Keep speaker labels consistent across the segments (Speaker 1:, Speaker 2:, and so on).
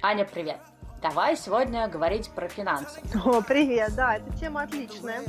Speaker 1: Аня, привет! Давай сегодня говорить про финансы.
Speaker 2: О, привет, да, эта тема отличная.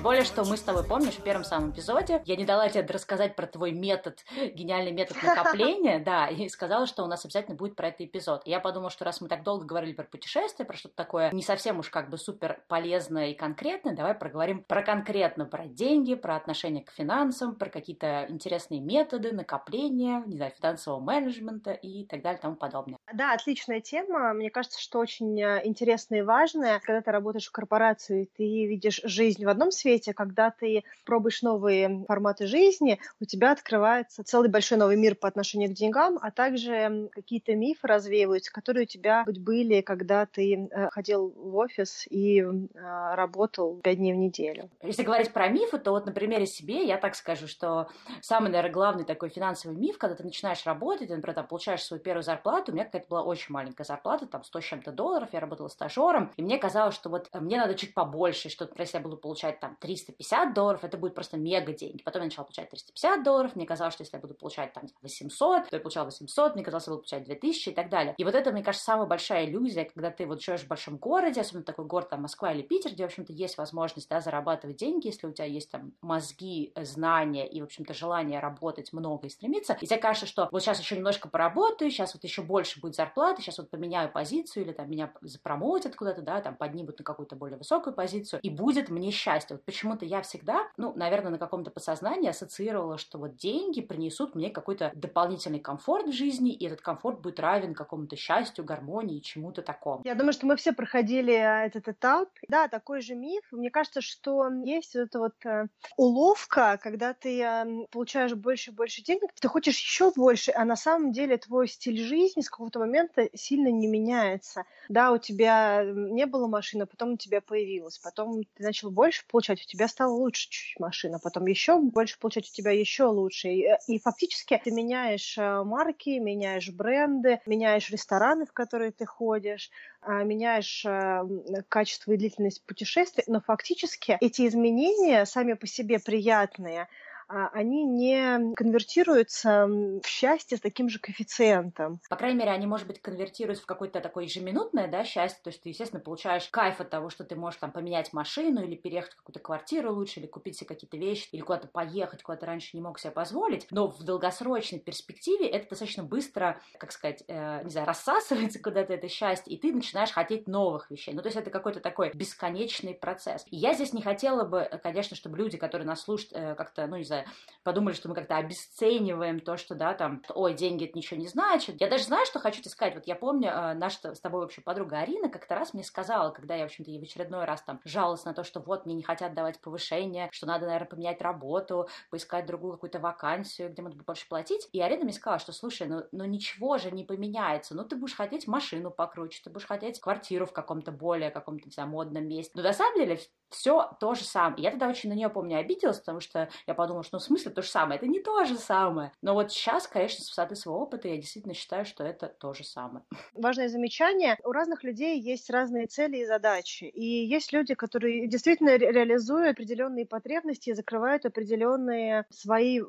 Speaker 1: Тем более, что мы с тобой, помнишь, в первом самом эпизоде я не дала тебе рассказать про твой метод, гениальный метод накопления, да, и сказала, что у нас обязательно будет про этот эпизод. И я подумала, что раз мы так долго говорили про путешествия, про что-то такое не совсем уж как бы супер полезное и конкретное, давай проговорим про конкретно, про деньги, про отношение к финансам, про какие-то интересные методы накопления, не знаю, финансового менеджмента и так далее и тому подобное.
Speaker 2: Да, отличная тема. Мне кажется, что очень э, интересная и важная. Когда ты работаешь в корпорации, ты видишь жизнь в одном свете, свете, когда ты пробуешь новые форматы жизни, у тебя открывается целый большой новый мир по отношению к деньгам, а также какие-то мифы развеиваются, которые у тебя были, когда ты э, ходил в офис и э, работал пять дней в неделю.
Speaker 1: Если говорить про мифы, то вот на примере себе я так скажу, что самый, наверное, главный такой финансовый миф, когда ты начинаешь работать, ты, например, там, получаешь свою первую зарплату, у меня какая-то была очень маленькая зарплата, там 100 с чем-то долларов, я работала стажером, и мне казалось, что вот мне надо чуть побольше, что, например, если я буду получать там 350 долларов, это будет просто мега деньги. Потом я начала получать 350 долларов, мне казалось, что если я буду получать там 800, то я получала 800, мне казалось, я буду получать 2000 и так далее. И вот это, мне кажется, самая большая иллюзия, когда ты вот живешь в большом городе, особенно такой город, там, Москва или Питер, где, в общем-то, есть возможность, да, зарабатывать деньги, если у тебя есть там мозги, знания и, в общем-то, желание работать много и стремиться. И тебе кажется, что вот сейчас еще немножко поработаю, сейчас вот еще больше будет зарплаты, сейчас вот поменяю позицию или там меня запромоутят куда-то, да, там поднимут на какую-то более высокую позицию, и будет мне счастье. Вот почему-то я всегда, ну, наверное, на каком-то подсознании ассоциировала, что вот деньги принесут мне какой-то дополнительный комфорт в жизни, и этот комфорт будет равен какому-то счастью, гармонии, чему-то такому.
Speaker 2: Я думаю, что мы все проходили а, этот этап. Да, такой же миф. Мне кажется, что есть вот эта вот э, уловка, когда ты э, получаешь больше и больше денег, ты хочешь еще больше, а на самом деле твой стиль жизни с какого-то момента сильно не меняется. Да, у тебя не было машины, а потом у тебя появилась, потом ты начал больше получать, у тебя стало лучше чуть-чуть машина, потом еще больше получать у тебя еще лучше. И, э, и фактически ты меняешь э, марки, меняешь бренды, меняешь рестораны, в которые ты ходишь, а, меняешь э, качество и длительность путешествий, но фактически эти изменения сами по себе приятные, они не конвертируются в счастье с таким же коэффициентом.
Speaker 1: По крайней мере, они, может быть, конвертируются в какое-то такое ежеминутное да, счастье, то есть ты, естественно, получаешь кайф от того, что ты можешь там поменять машину или переехать в какую-то квартиру лучше, или купить себе какие-то вещи, или куда-то поехать, куда ты раньше не мог себе позволить, но в долгосрочной перспективе это достаточно быстро, как сказать, э, не знаю, рассасывается куда-то это счастье, и ты начинаешь хотеть новых вещей. Ну, то есть это какой-то такой бесконечный процесс. И я здесь не хотела бы, конечно, чтобы люди, которые нас слушают, э, как-то, ну, не знаю, подумали, что мы как-то обесцениваем то, что, да, там, ой, деньги это ничего не значит. Я даже знаю, что хочу тебе сказать. Вот я помню, э, наша с тобой вообще подруга Арина как-то раз мне сказала, когда я, в общем-то, ей в очередной раз там жаловалась на то, что вот мне не хотят давать повышение, что надо, наверное, поменять работу, поискать другую какую-то вакансию, где можно больше платить. И Арина мне сказала, что, слушай, ну, ну ничего же не поменяется. Ну, ты будешь хотеть машину покруче, ты будешь хотеть квартиру в каком-то более, каком-то, не знаю, модном месте. Но на самом деле все то же самое. Я тогда очень на нее, помню, обиделась, потому что я подумала, в смысле то же самое. Это не то же самое. Но вот сейчас, конечно, с высоты своего опыта я действительно считаю, что это то же самое.
Speaker 2: Важное замечание. У разных людей есть разные цели и задачи. И есть люди, которые действительно реализуют определенные потребности и закрывают определенные свои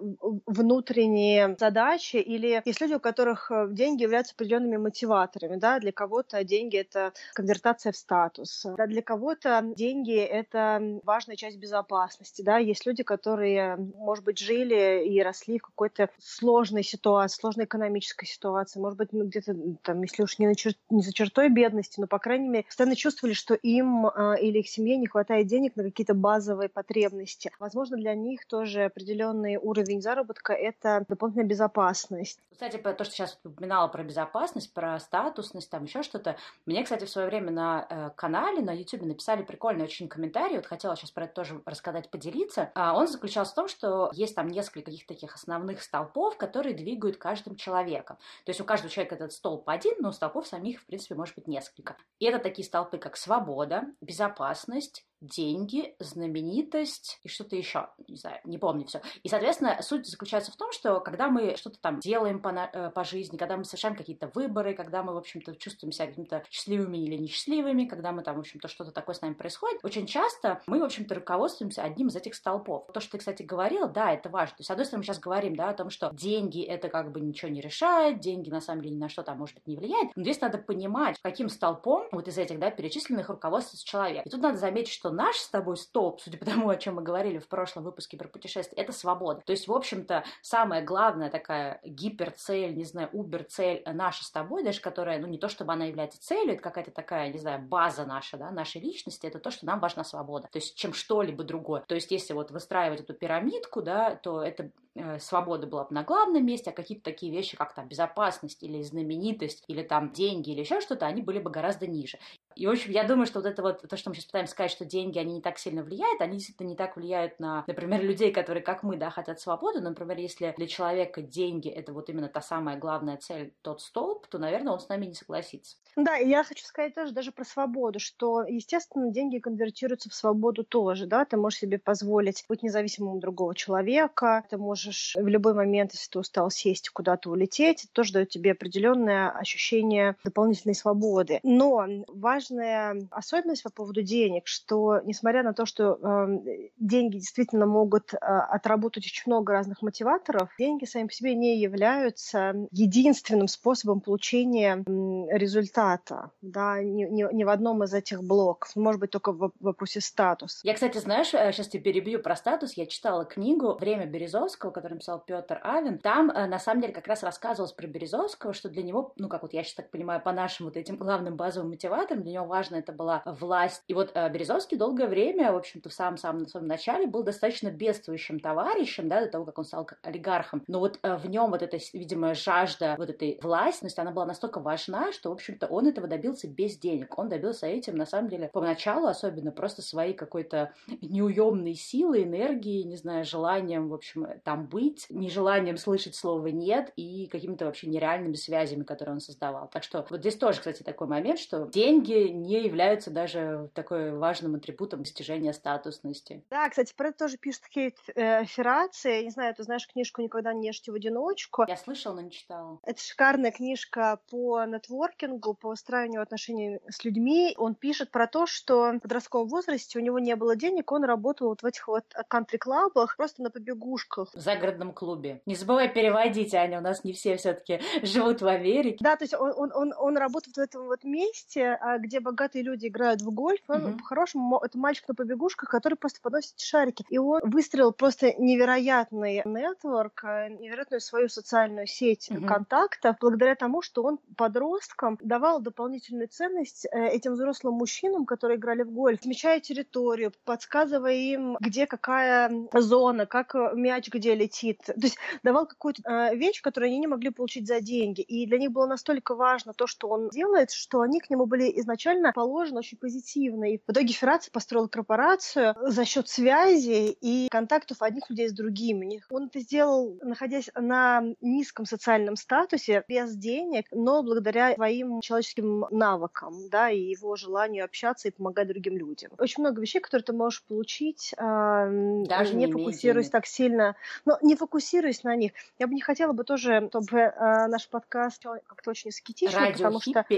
Speaker 2: внутренние задачи. Или есть люди, у которых э, деньги являются определенными мотиваторами. Да? Для кого-то деньги — это конвертация в статус. Да? Для кого-то деньги — это важная часть безопасности, да, есть люди, которые, может быть, жили и росли в какой-то сложной ситуации, сложной экономической ситуации, может быть, ну, где-то там, если уж не, на чер... не за чертой бедности, но, по крайней мере, постоянно чувствовали, что им э, или их семье не хватает денег на какие-то базовые потребности. Возможно, для них тоже определенный уровень заработка – это дополнительная безопасность.
Speaker 1: Кстати, то, что сейчас упоминала про безопасность, про статусность, там еще что-то, мне, кстати, в свое время на э, канале, на YouTube написали прикольный очень комментарий, вот хотела сейчас про это тоже рассказать, поделиться. А он заключался в том, что есть там несколько каких-то таких основных столпов, которые двигают каждым человеком. То есть у каждого человека этот столб один, но столпов самих, в принципе, может быть несколько. И это такие столпы, как свобода, безопасность, деньги, знаменитость и что-то еще, не знаю, не помню все. И, соответственно, суть заключается в том, что когда мы что-то там делаем по, э, по жизни, когда мы совершаем какие-то выборы, когда мы, в общем-то, чувствуем себя какими-то счастливыми или несчастливыми, когда мы там, в общем-то, что-то такое с нами происходит, очень часто мы, в общем-то, руководствуемся одним из этих столпов. То, что ты, кстати, говорил, да, это важно. То есть, с одной стороны, мы сейчас говорим, да, о том, что деньги это как бы ничего не решает, деньги на самом деле ни на что там, может быть, не влияет. Но здесь надо понимать, каким столпом вот из этих, да, перечисленных руководствуется человек. И тут надо заметить, что наш с тобой столб, судя по тому, о чем мы говорили в прошлом выпуске про путешествия, это свобода. То есть, в общем-то, самая главная такая гиперцель, не знаю, убер-цель наша с тобой, даже которая, ну, не то чтобы она является целью, это какая-то такая, не знаю, база наша, да, нашей личности, это то, что нам важна свобода. То есть, чем что-либо другое. То есть, если вот выстраивать эту пирамидку, да, то это э, свобода была бы на главном месте, а какие-то такие вещи, как там безопасность или знаменитость, или там деньги, или еще что-то, они были бы гораздо ниже. И, в общем, я думаю, что вот это вот, то, что мы сейчас пытаемся сказать, что деньги, они не так сильно влияют, они действительно не так влияют на, например, людей, которые, как мы, да, хотят свободу. Например, если для человека деньги — это вот именно та самая главная цель, тот столб, то, наверное, он с нами не согласится.
Speaker 2: Да, и я хочу сказать тоже даже про свободу, что, естественно, деньги конвертируются в свободу тоже, да, ты можешь себе позволить быть независимым от другого человека, ты можешь в любой момент, если ты устал сесть куда-то улететь, это тоже дает тебе определенное ощущение дополнительной свободы. Но важная особенность по поводу денег, что несмотря на то, что э, деньги действительно могут э, отработать очень много разных мотиваторов, деньги сами по себе не являются единственным способом получения э, результата да, не, не, не в одном из этих блоков, может быть, только в вопросе статус.
Speaker 1: Я, кстати, знаешь, сейчас э, тебе перебью про статус, я читала книгу «Время Березовского», которую написал Петр Авен, там, э, на самом деле, как раз рассказывалось про Березовского, что для него, ну, как вот я сейчас так понимаю, по нашим вот этим главным базовым мотиваторам, для него важно это была власть. И вот э, Березовский долгое время, в общем-то, в самом-самом самом начале был достаточно бедствующим товарищем, да, до того, как он стал олигархом. Но вот в нем вот эта, видимо, жажда вот этой власти, она была настолько важна, что, в общем-то, он этого добился без денег. Он добился этим, на самом деле, поначалу особенно просто своей какой-то неуемной силой, энергией, не знаю, желанием, в общем, там быть, нежеланием слышать слово «нет» и какими-то вообще нереальными связями, которые он создавал. Так что вот здесь тоже, кстати, такой момент, что деньги не являются даже такой важным атрибутом достижения статусности.
Speaker 2: Да, кстати, про это тоже пишет Кейт э, Ферраци. Не знаю, ты знаешь книжку «Никогда не ешьте в одиночку».
Speaker 1: Я слышала, но не читала.
Speaker 2: Это шикарная книжка по нетворкингу, по выстраиванию отношений с людьми. Он пишет про то, что в подростковом возрасте у него не было денег, он работал вот в этих вот кантри-клабах, просто на побегушках.
Speaker 1: В загородном клубе. Не забывай переводить, Аня, у нас не все все таки живут в Америке.
Speaker 2: Да, то есть он, он, он, он работает в этом вот месте, а, где богатые люди играют в гольф. Он mm-hmm. по-хорошему, это мальчик на побегушках, который просто подносит шарики. И он выстроил просто невероятный нетворк, э, невероятную свою социальную сеть mm-hmm. контактов, благодаря тому, что он подросткам давал дополнительную ценность э, этим взрослым мужчинам, которые играли в гольф, отмечая территорию, подсказывая им, где какая зона, как э, мяч где летит. То есть давал какую-то вещь, которую они не могли получить за деньги. И для них было настолько важно то, что он делает, что они к нему были изначально положены очень позитивно. И в итоге Ферраци построил корпорацию за счет связи и контактов одних людей с другими. Он это сделал, находясь на низком социальном статусе, без денег, но благодаря своим человеческим навыкам, да, и его желанию общаться и помогать другим людям. Очень много вещей, которые ты можешь получить, э, Даже не, не фокусируясь так сильно, но не фокусируясь на них. Я бы не хотела бы тоже, чтобы э, наш подкаст как-то очень аскетичный, потому что...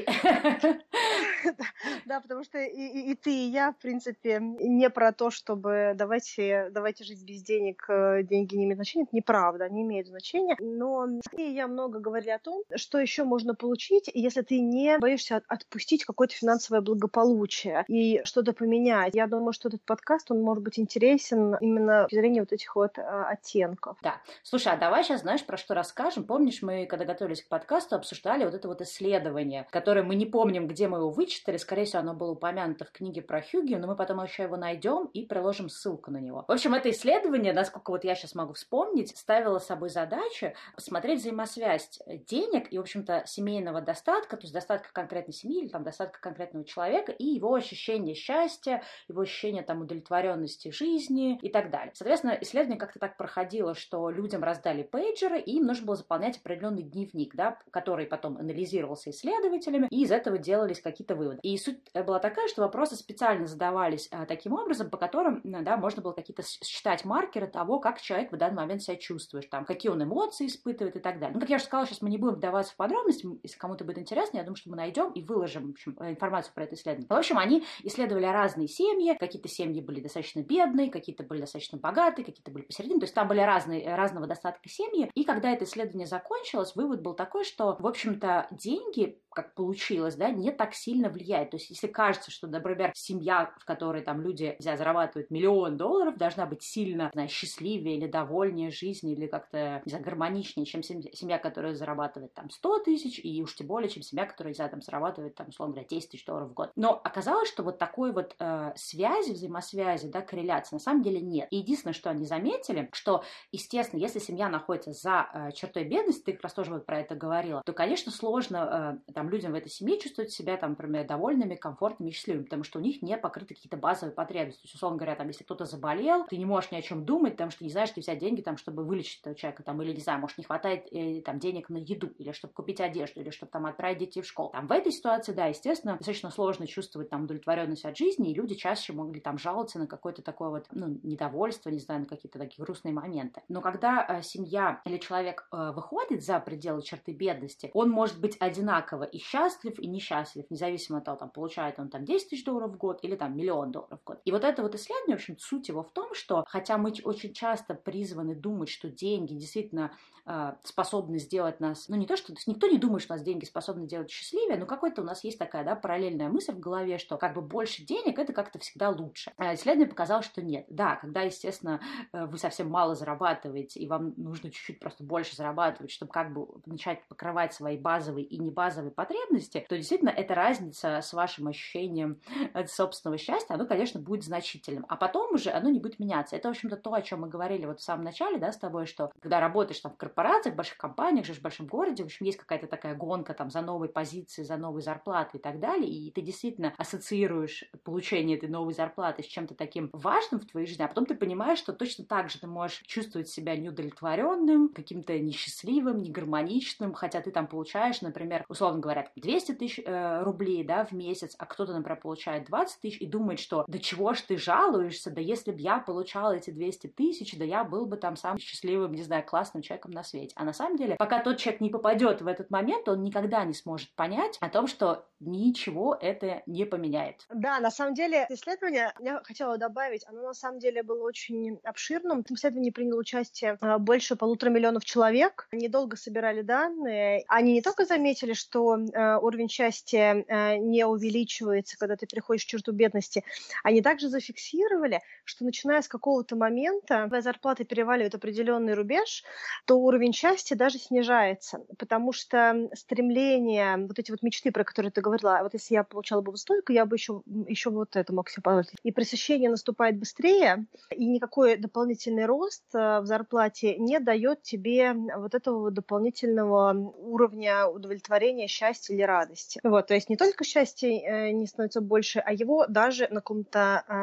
Speaker 2: Да, потому что и ты, и я, в принципе, не про то, чтобы давайте, давайте жить без денег, э, деньги не имеют значения. Это неправда, они имеют значение. Но и я много говорили о том, что еще можно получить, если ты не боишься отпустить какое-то финансовое благополучие и что-то поменять. Я думаю, что этот подкаст, он может быть интересен именно с зрения вот этих вот а, оттенков.
Speaker 1: Да. Слушай, а давай сейчас, знаешь, про что расскажем? Помнишь, мы, когда готовились к подкасту, обсуждали вот это вот исследование, которое мы не помним, где мы его вычитали. Скорее всего, оно было упомянуто в книге про Хьюги, но мы потом еще его найдем и приложим ссылку на него. В общем, это исследование, насколько вот я сейчас могу вспомнить, ставило собой задачу посмотреть взаимосвязь денег и, в общем-то, семейного достатка, то есть достатка конкретной семьи или там достатка конкретного человека и его ощущение счастья, его ощущение там удовлетворенности жизни и так далее. Соответственно, исследование как-то так проходило, что людям раздали пейджеры, и им нужно было заполнять определенный дневник, да, который потом анализировался исследователями, и из этого делались какие-то вывода. И суть была такая, что вопросы специально задавались а, таким образом, по которым, да, можно было какие-то считать маркеры того, как человек в данный момент себя чувствует, там, какие он эмоции испытывает и так далее. Ну, как я уже сказала, сейчас мы не будем вдаваться в подробности, если кому-то будет интересно, я думаю, что мы найдем и выложим, в общем, информацию про это исследование. В общем, они исследовали разные семьи, какие-то семьи были достаточно бедные, какие-то были достаточно богатые, какие-то были посередине, то есть там были разные, разного достатка семьи, и когда это исследование закончилось, вывод был такой, что, в общем-то, деньги как получилось, да, не так сильно влияет. То есть, если кажется, что, например, семья, в которой там люди знаю, зарабатывают миллион долларов, должна быть сильно, знаю, счастливее или довольнее жизни, или как-то, не знаю, гармоничнее, чем семья, которая зарабатывает там 100 тысяч, и уж тем более, чем семья, которая, знаю, там зарабатывает, там, условно говоря, 10 тысяч долларов в год. Но оказалось, что вот такой вот э, связи, взаимосвязи, да, корреляции на самом деле нет. И единственное, что они заметили, что, естественно, если семья находится за э, чертой бедности, ты как раз тоже вот про это говорила, то, конечно, сложно э, там людям в этой семье чувствовать себя там, например, довольными, комфортными, счастливыми, потому что у них не покрыты какие-то базовые потребности. То есть, условно говоря, там, если кто-то заболел, ты не можешь ни о чем думать, потому что не знаешь, где взять деньги, там, чтобы вылечить этого человека, там, или, не знаю, может, не хватает э, там, денег на еду, или чтобы купить одежду, или чтобы там отправить детей в школу. Там, в этой ситуации, да, естественно, достаточно сложно чувствовать там удовлетворенность от жизни, и люди чаще могли там жаловаться на какое-то такое вот, ну, недовольство, не знаю, на какие-то такие грустные моменты. Но когда э, семья или человек э, выходит за пределы черты бедности, он может быть одинаково и счастлив, и несчастлив, независимо от того, там, получает он там 10 тысяч долларов в год или там миллион долларов в год. И вот это вот исследование, в общем, суть его в том, что хотя мы очень часто призваны думать, что деньги действительно э, способны сделать нас, ну не то, что то есть никто не думает, что нас деньги способны делать счастливее, но какой-то у нас есть такая, да, параллельная мысль в голове, что как бы больше денег это как-то всегда лучше. А исследование показало, что нет. Да, когда, естественно, э, вы совсем мало зарабатываете, и вам нужно чуть-чуть просто больше зарабатывать, чтобы как бы начать покрывать свои базовые и небазовые потребности, то действительно эта разница с вашим ощущением собственного счастья, оно, конечно, будет значительным. А потом уже оно не будет меняться. Это, в общем-то, то, о чем мы говорили вот в самом начале, да, с тобой, что когда работаешь там в корпорациях, в больших компаниях, живешь в большом городе, в общем, есть какая-то такая гонка там за новой позицией, за новой зарплатой и так далее, и ты действительно ассоциируешь получение этой новой зарплаты с чем-то таким важным в твоей жизни, а потом ты понимаешь, что точно так же ты можешь чувствовать себя неудовлетворенным, каким-то несчастливым, негармоничным, хотя ты там получаешь, например, условно говоря, 200 тысяч э, рублей, да, в месяц, а кто-то, например, получает 20 тысяч и думает, что да чего ж ты жалуешься, да если бы я получала эти 200 тысяч, да я был бы там самым счастливым, не знаю, классным человеком на свете. А на самом деле, пока тот человек не попадет в этот момент, он никогда не сможет понять о том, что ничего это не поменяет.
Speaker 2: Да, на самом деле, исследование, я хотела добавить, оно на самом деле было очень обширным. В исследовании приняло участие а, больше полутора миллионов человек. Они долго собирали данные. Они не только заметили, что э, уровень счастья э, не увеличивается, когда ты переходишь в черту бедности, они также зафиксировали, что начиная с какого-то момента, когда зарплата переваливает определенный рубеж, то уровень счастья даже снижается, потому что стремление, вот эти вот мечты, про которые ты говорила, «А вот если я получала бы столько, я бы еще, еще вот это мог себе позволить. И пресыщение наступает быстрее, и никакой дополнительный рост э, в зарплате не дает тебе вот этого дополнительного уровня удовлетворения, счастья или радости. Вот, то есть не только счастье э, не становится больше, а его даже на каком-то э,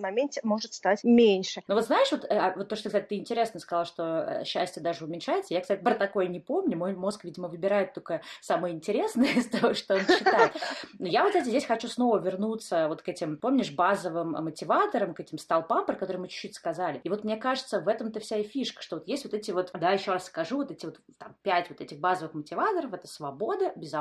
Speaker 2: моменте может стать меньше.
Speaker 1: Ну вот знаешь, вот, э, вот то, что, кстати, ты интересно сказала, что э, счастье даже уменьшается. Я, кстати, про такое не помню. Мой мозг, видимо, выбирает только самое интересное из того, что он читает. Но я вот, кстати, здесь хочу снова вернуться вот к этим, помнишь, базовым мотиваторам, к этим столпам, про которые мы чуть-чуть сказали. И вот мне кажется, в этом-то вся и фишка, что вот есть вот эти вот, да, еще раз скажу, вот эти вот там пять вот этих базовых мотиваторов, это свобода, безопасность,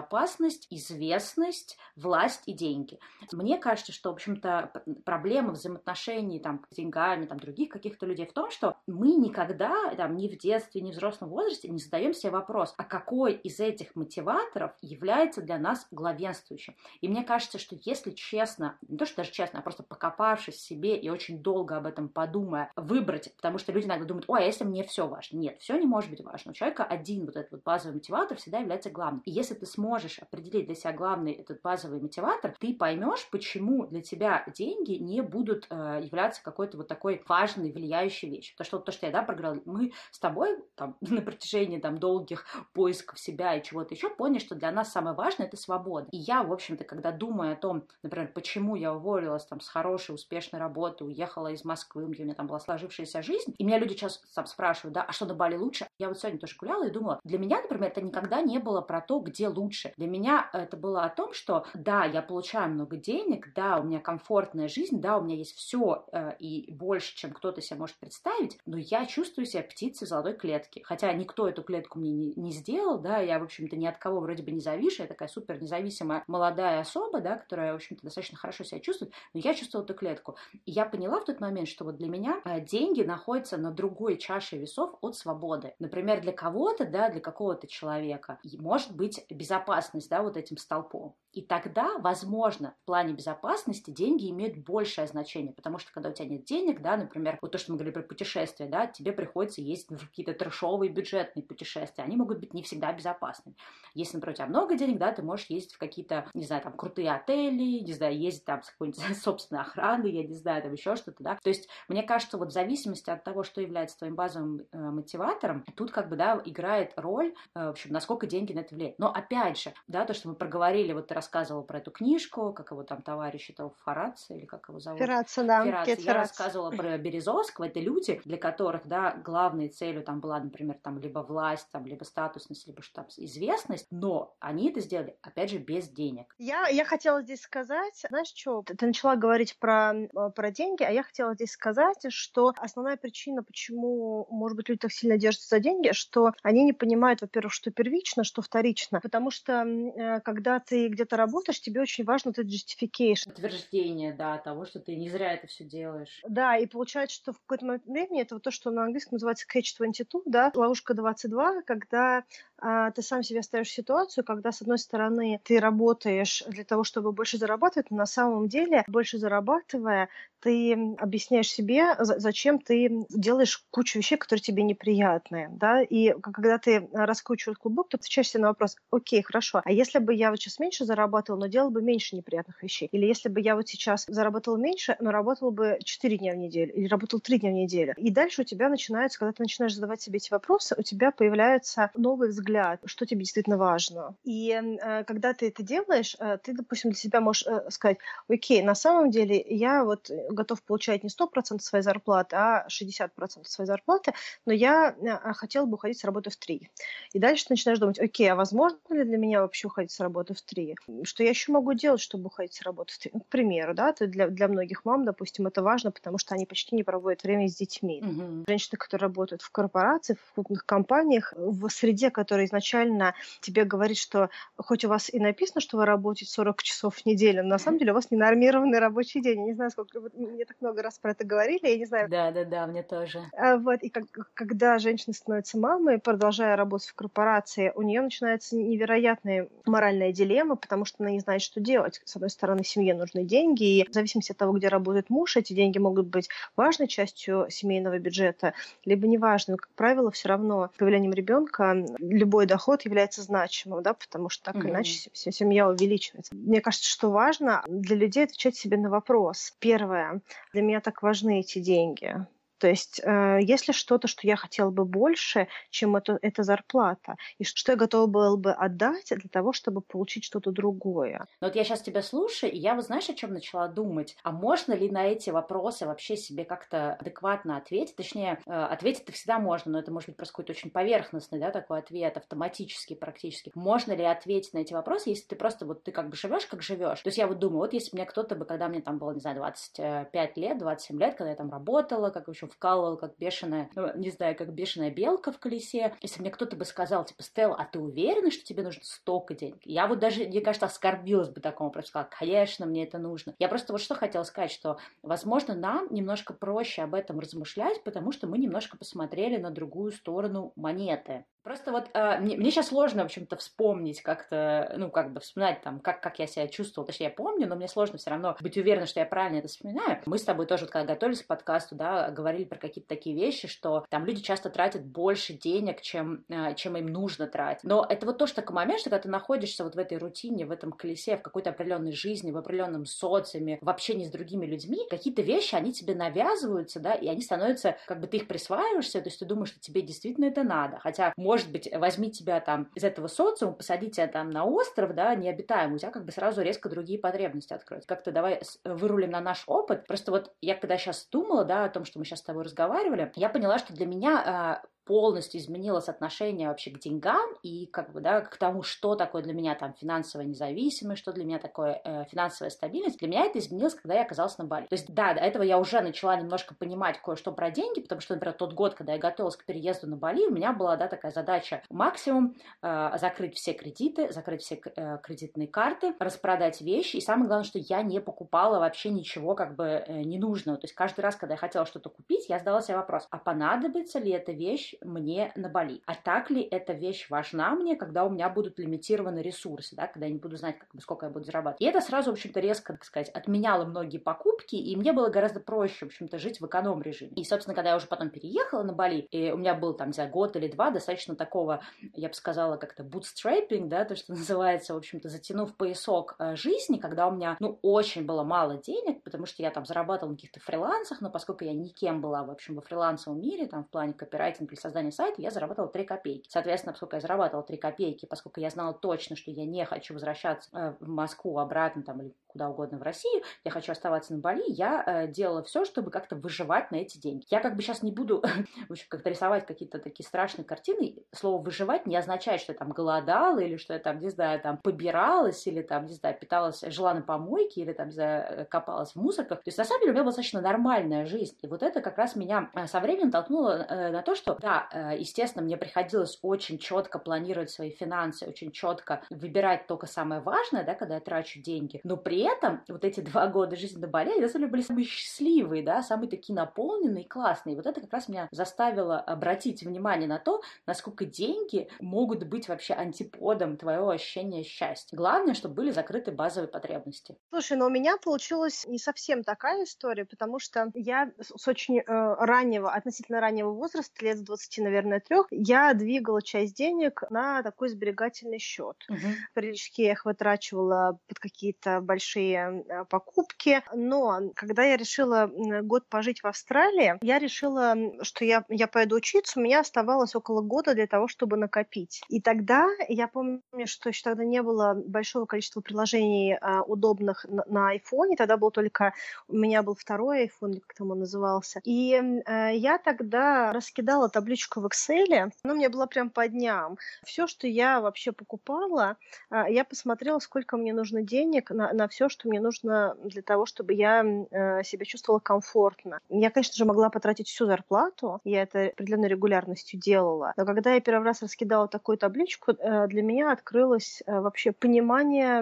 Speaker 1: известность, власть и деньги. Мне кажется, что, в общем-то, проблема взаимоотношений там с деньгами, там других каких-то людей в том, что мы никогда там ни в детстве, ни в взрослом возрасте не задаем себе вопрос, а какой из этих мотиваторов является для нас главенствующим. И мне кажется, что если честно, не то что даже честно, а просто покопавшись в себе и очень долго об этом подумая, выбрать, потому что люди иногда думают, ой, а если мне все важно? Нет, все не может быть важно. У человека один вот этот вот базовый мотиватор всегда является главным. И если ты сможешь определить для себя главный этот базовый мотиватор, ты поймешь, почему для тебя деньги не будут э, являться какой-то вот такой важной, влияющей вещью. Потому что то, что я, да, проговорила, мы с тобой там, на протяжении там долгих поисков себя и чего-то еще поняли, что для нас самое важное — это свобода. И я, в общем-то, когда думаю о том, например, почему я уволилась там с хорошей, успешной работы, уехала из Москвы, где у меня там была сложившаяся жизнь, и меня люди сейчас там спрашивают, да, а что на Бали лучше? Я вот сегодня тоже гуляла и думала, для меня, например, это никогда не было про то, где лучше лучше. Для меня это было о том, что да, я получаю много денег, да, у меня комфортная жизнь, да, у меня есть все э, и больше, чем кто-то себе может представить, но я чувствую себя птицей золотой клетки. Хотя никто эту клетку мне не, не сделал, да, я, в общем-то, ни от кого вроде бы не завишу, я такая супер независимая молодая особа, да, которая, в общем-то, достаточно хорошо себя чувствует, но я чувствовала эту клетку. И я поняла в тот момент, что вот для меня э, деньги находятся на другой чаше весов от свободы. Например, для кого-то, да, для какого-то человека может быть безопасность, да, вот этим столпом. И тогда, возможно, в плане безопасности деньги имеют большее значение, потому что когда у тебя нет денег, да, например, вот то, что мы говорили про путешествия, да, тебе приходится ездить в какие-то трэшовые бюджетные путешествия, они могут быть не всегда безопасны. Если, например, у тебя много денег, да, ты можешь ездить в какие-то, не знаю, там, крутые отели, не знаю, ездить там с какой-нибудь собственной охраной, я не знаю, там еще что-то, да. То есть, мне кажется, вот в зависимости от того, что является твоим базовым э, мотиватором, тут как бы, да, играет роль, э, в общем, насколько деньги на это влияют. Но опять же, да, то, что мы проговорили, вот ты рассказывала про эту книжку, как его там товарищ, это Фараца, или как его зовут?
Speaker 2: Ферраца, да.
Speaker 1: Ферраца. Я рассказывала про Березовского, это люди, для которых, да, главной целью там была, например, там либо власть, там, либо статусность, либо что там, известность, но они это сделали, опять же, без денег.
Speaker 2: Я, я хотела здесь сказать, знаешь что, ты начала говорить про, про деньги, а я хотела здесь сказать, что основная причина, почему, может быть, люди так сильно держатся за деньги, что они не понимают, во-первых, что первично, что вторично, потому что э, когда ты где-то работаешь, тебе очень важно этот justification.
Speaker 1: Подтверждение, да, того, что ты не зря это все делаешь.
Speaker 2: Да, и получается, что в какой-то момент времени это вот то, что на английском называется catch-22, да, ловушка 22, когда а, ты сам себе ставишь ситуацию, когда, с одной стороны, ты работаешь для того, чтобы больше зарабатывать, но на самом деле, больше зарабатывая, ты объясняешь себе, зачем ты делаешь кучу вещей, которые тебе неприятны, да, и когда ты раскручиваешь клубок, то отвечаешь себе на вопрос, окей, хорошо, а если бы я вот сейчас меньше зарабатывал, но делал бы меньше неприятных вещей, или если бы я вот сейчас заработал меньше, но работал бы 4 дня в неделю, или работал 3 дня в неделю, и дальше у тебя начинается, когда ты начинаешь задавать себе эти вопросы, у тебя появляется новый взгляд, что тебе действительно важно. И э, когда ты это делаешь, э, ты, допустим, для себя можешь э, сказать, окей, на самом деле я вот готов получать не 100% своей зарплаты, а 60% своей зарплаты, но я э, хотел бы уходить с работы в 3. И дальше ты начинаешь думать, окей, а возможно ли для меня вообще уходить с работы в 3? Что я еще могу делать, чтобы уходить с работы в 3? Ну, к примеру, да, это для, для многих мам, допустим, это важно, потому что они почти не проводят время с детьми. Угу. Женщины, которые работают в корпорациях, в крупных компаниях, в среде, которая изначально тебе говорит, что хоть у вас и написано, что вы работаете 40 часов в неделю, но на самом деле у вас ненормированный рабочий день. Я не знаю, сколько мне так много раз про это говорили, я не знаю.
Speaker 1: Да, да, да, мне тоже.
Speaker 2: А, вот, и как, когда женщина становится мамой, продолжая работать в корпорации, у нее начинается невероятная моральная дилемма, потому что она не знает, что делать. С одной стороны, семье нужны деньги, и в зависимости от того, где работает муж, эти деньги могут быть важной частью семейного бюджета, либо неважной. Но, как правило, все равно появлением ребенка любой доход является значимым, да, потому что так mm-hmm. иначе вся семья увеличивается. Мне кажется, что важно для людей отвечать себе на вопрос. Первое, для меня так важны эти деньги. То есть, э, если что-то, что я хотела бы больше, чем это, это зарплата, и что я готова была бы отдать для того, чтобы получить что-то другое.
Speaker 1: Но вот я сейчас тебя слушаю, и я вот знаешь, о чем начала думать? А можно ли на эти вопросы вообще себе как-то адекватно ответить? Точнее, э, ответить-то всегда можно, но это может быть просто какой-то очень поверхностный, да, такой ответ, автоматический практически. Можно ли ответить на эти вопросы, если ты просто вот ты как бы живешь, как живешь? То есть я вот думаю, вот если мне кто-то бы, когда мне там было, не знаю, 25 лет, 27 лет, когда я там работала, как еще вкалывал как бешеная, ну, не знаю, как бешеная белка в колесе. Если мне кто-то бы сказал, типа, Стелла, а ты уверена, что тебе нужно столько денег? Я вот даже, мне кажется, оскорбилась бы такому, просто сказала, конечно, мне это нужно. Я просто вот что хотела сказать, что, возможно, нам немножко проще об этом размышлять, потому что мы немножко посмотрели на другую сторону монеты. Просто вот э, мне, мне сейчас сложно, в общем-то, вспомнить как-то, ну, как бы вспоминать там, как, как я себя чувствовала. Точнее, я помню, но мне сложно все равно быть уверена, что я правильно это вспоминаю. Мы с тобой тоже, вот, когда готовились к подкасту, да, говорили про какие-то такие вещи, что там люди часто тратят больше денег, чем, э, чем им нужно тратить. Но это вот тоже такой момент, что когда ты находишься вот в этой рутине, в этом колесе, в какой-то определенной жизни, в определенном социуме, в общении с другими людьми, какие-то вещи, они тебе навязываются, да, и они становятся, как бы ты их присваиваешься, то есть ты думаешь, что тебе действительно это надо. Хотя, может быть, возьми тебя там из этого социума, посади тебя там на остров, да, необитаемый, у тебя как бы сразу резко другие потребности откроются. Как-то давай вырулим на наш опыт. Просто вот я когда сейчас думала, да, о том, что мы сейчас с тобой разговаривали, я поняла, что для меня а, полностью изменилось отношение вообще к деньгам и как бы, да, к тому, что такое для меня там финансовая независимость, что для меня такое э, финансовая стабильность. Для меня это изменилось, когда я оказалась на Бали. То есть, да, до этого я уже начала немножко понимать кое-что про деньги, потому что, например, тот год, когда я готовилась к переезду на Бали, у меня была, да, такая задача максимум э, закрыть все кредиты, закрыть все э, кредитные карты, распродать вещи, и самое главное, что я не покупала вообще ничего как бы э, ненужного. То есть каждый раз, когда я хотела что-то купить, я задала себе вопрос, а понадобится ли эта вещь мне на Бали? А так ли эта вещь важна мне, когда у меня будут лимитированы ресурсы, да, когда я не буду знать, как сколько я буду зарабатывать? И это сразу, в общем-то, резко, так сказать, отменяло многие покупки, и мне было гораздо проще, в общем-то, жить в эконом-режиме. И, собственно, когда я уже потом переехала на Бали, и у меня был там, не год или два достаточно такого, я бы сказала, как-то bootstrapping, да, то, что называется, в общем-то, затянув поясок э, жизни, когда у меня, ну, очень было мало денег, потому что я там зарабатывала на каких-то фрилансах, но поскольку я никем была, в общем, во фрилансовом мире, там, в плане копирайтинга или создания сайта, я зарабатывала 3 копейки. Соответственно, поскольку я зарабатывала 3 копейки, поскольку я знала точно, что я не хочу возвращаться э, в Москву обратно, там, или куда угодно в Россию, я хочу оставаться на Бали, я э, делала все, чтобы как-то выживать на эти деньги. Я как бы сейчас не буду, в как-то рисовать какие-то такие страшные картины. Слово «выживать» не означает, что я там голодала, или что я там, не знаю, там побиралась, или там, не знаю, питалась, жила на помойке, или там, не знаю, копалась в мусорках. То есть, на самом деле, у меня была достаточно нормальная жизнь. И вот это как раз меня э, со временем толкнуло э, на то, что, да, э, естественно, мне приходилось очень четко планировать свои финансы, очень четко выбирать только самое важное, да, когда я трачу деньги. Но при этом вот эти два года жизни на самом деле, были самые счастливые, да, самые такие наполненные классные. Вот это как раз меня заставило обратить внимание на то, насколько деньги могут быть вообще антиподом твоего ощущения счастья. Главное, чтобы были закрыты базовые потребности.
Speaker 2: Слушай, но у меня получилась не совсем такая история, потому что я с очень э, раннего, относительно раннего возраста, лет с 20, наверное, трех, я двигала часть денег на такой сберегательный счет. Угу. Периодически я их вытрачивала под какие-то большие э, покупки, но когда я решила год пожить в Австралии, я решила, что я, я пойду учиться, у меня оставалось около года для того, чтобы накопить. И тогда я помню, что еще тогда не было большого количества приложений а, удобных на, на iPhone, тогда был только, у меня был второй iPhone, как там он назывался. И э, я тогда раскидала табличку в Excel, ну, мне было прям по дням. Все, что я вообще покупала, э, я посмотрела, сколько мне нужно денег на, на все, что мне нужно для того, чтобы я э, себя чувствовала комфортно. Я, конечно же, могла потратить всю зарплату, я это определенной регулярностью делала, но когда я первый раз раскидала такую табличку, э, для меня открылось э, вообще понимание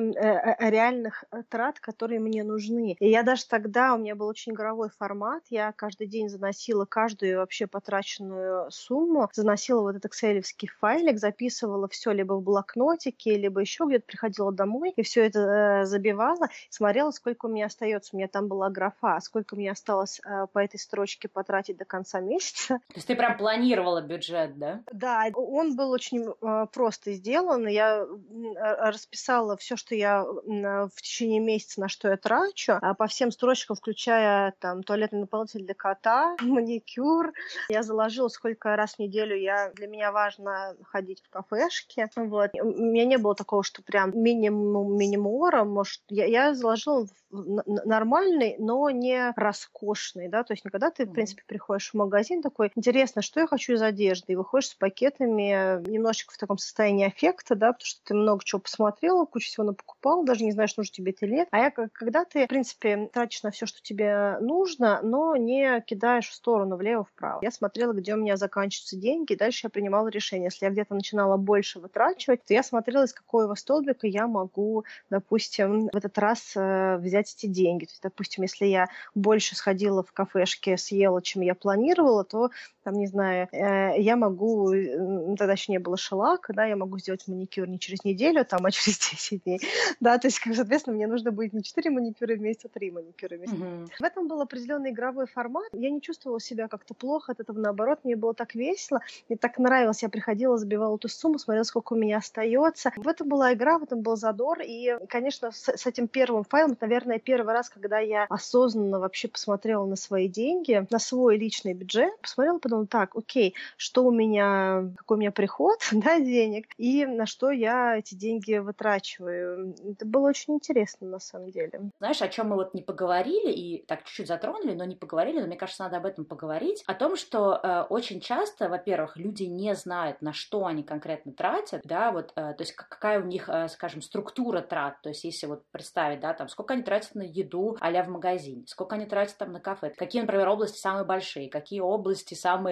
Speaker 2: реальных трат, которые мне нужны. И я даже тогда, у меня был очень игровой формат, я каждый день заносила каждую вообще потраченную сумму, заносила вот этот excel файлик, записывала все либо в блокнотике, либо еще где-то приходила домой и все это забивала, смотрела, сколько у меня остается. У меня там была графа, сколько мне осталось по этой строчке потратить до конца месяца.
Speaker 1: То есть ты прям планировала бюджет, да?
Speaker 2: Да, он был очень э, просто сделан. Я э, расписала все, что я в течение месяца, на что я трачу, а по всем строчкам, включая там туалетный наполнитель для кота, маникюр. Я заложила, сколько раз в неделю я для меня важно ходить в кафешки. Вот. У меня не было такого, что прям минимум минимора. Может, я, я заложила нормальный, но не роскошный, да, то есть никогда ты, в принципе, приходишь в магазин такой, интересно, что я хочу из одежды, и выходишь с пакетами немножечко в таком состоянии аффекта, да, потому что ты много чего посмотрела, кучу всего покупал, даже не знаешь, нужно тебе это или нет. А я, когда ты, в принципе, тратишь на все, что тебе нужно, но не кидаешь в сторону, влево-вправо. Я смотрела, где у меня заканчиваются деньги, и дальше я принимала решение. Если я где-то начинала больше вытрачивать, то я смотрела, из какого столбика я могу, допустим, в этот раз э, взять эти деньги. То есть, допустим, если я больше сходила в кафешке, съела, чем я планировала, то там, не знаю, э, я могу, тогда еще не было шелака, да, я могу сделать маникюр не через неделю, там, а через 10 дней, да, то есть, как, соответственно, мне нужно будет не 4 маникюра в месяц, а 3 маникюра в месяц. Mm-hmm. В этом был определенный игровой формат, я не чувствовала себя как-то плохо от этого, наоборот, мне было так весело, мне так нравилось, я приходила, забивала эту сумму, смотрела, сколько у меня остается. В этом была игра, в этом был задор, и, конечно, с, с этим первым файлом, это, наверное, первый раз, когда я осознанно вообще посмотрела на свои деньги, на свой личный бюджет, посмотрела, подумала, подумала, так, окей, что у меня, какой у меня приход, да, денег, и на что я эти деньги вытрачиваю. Это было очень интересно, на самом деле.
Speaker 1: Знаешь, о чем мы вот не поговорили, и так чуть-чуть затронули, но не поговорили, но мне кажется, надо об этом поговорить, о том, что э, очень часто, во-первых, люди не знают, на что они конкретно тратят, да, вот, э, то есть какая у них, э, скажем, структура трат, то есть если вот представить, да, там, сколько они тратят на еду а в магазине, сколько они тратят там на кафе, какие, например, области самые большие, какие области самые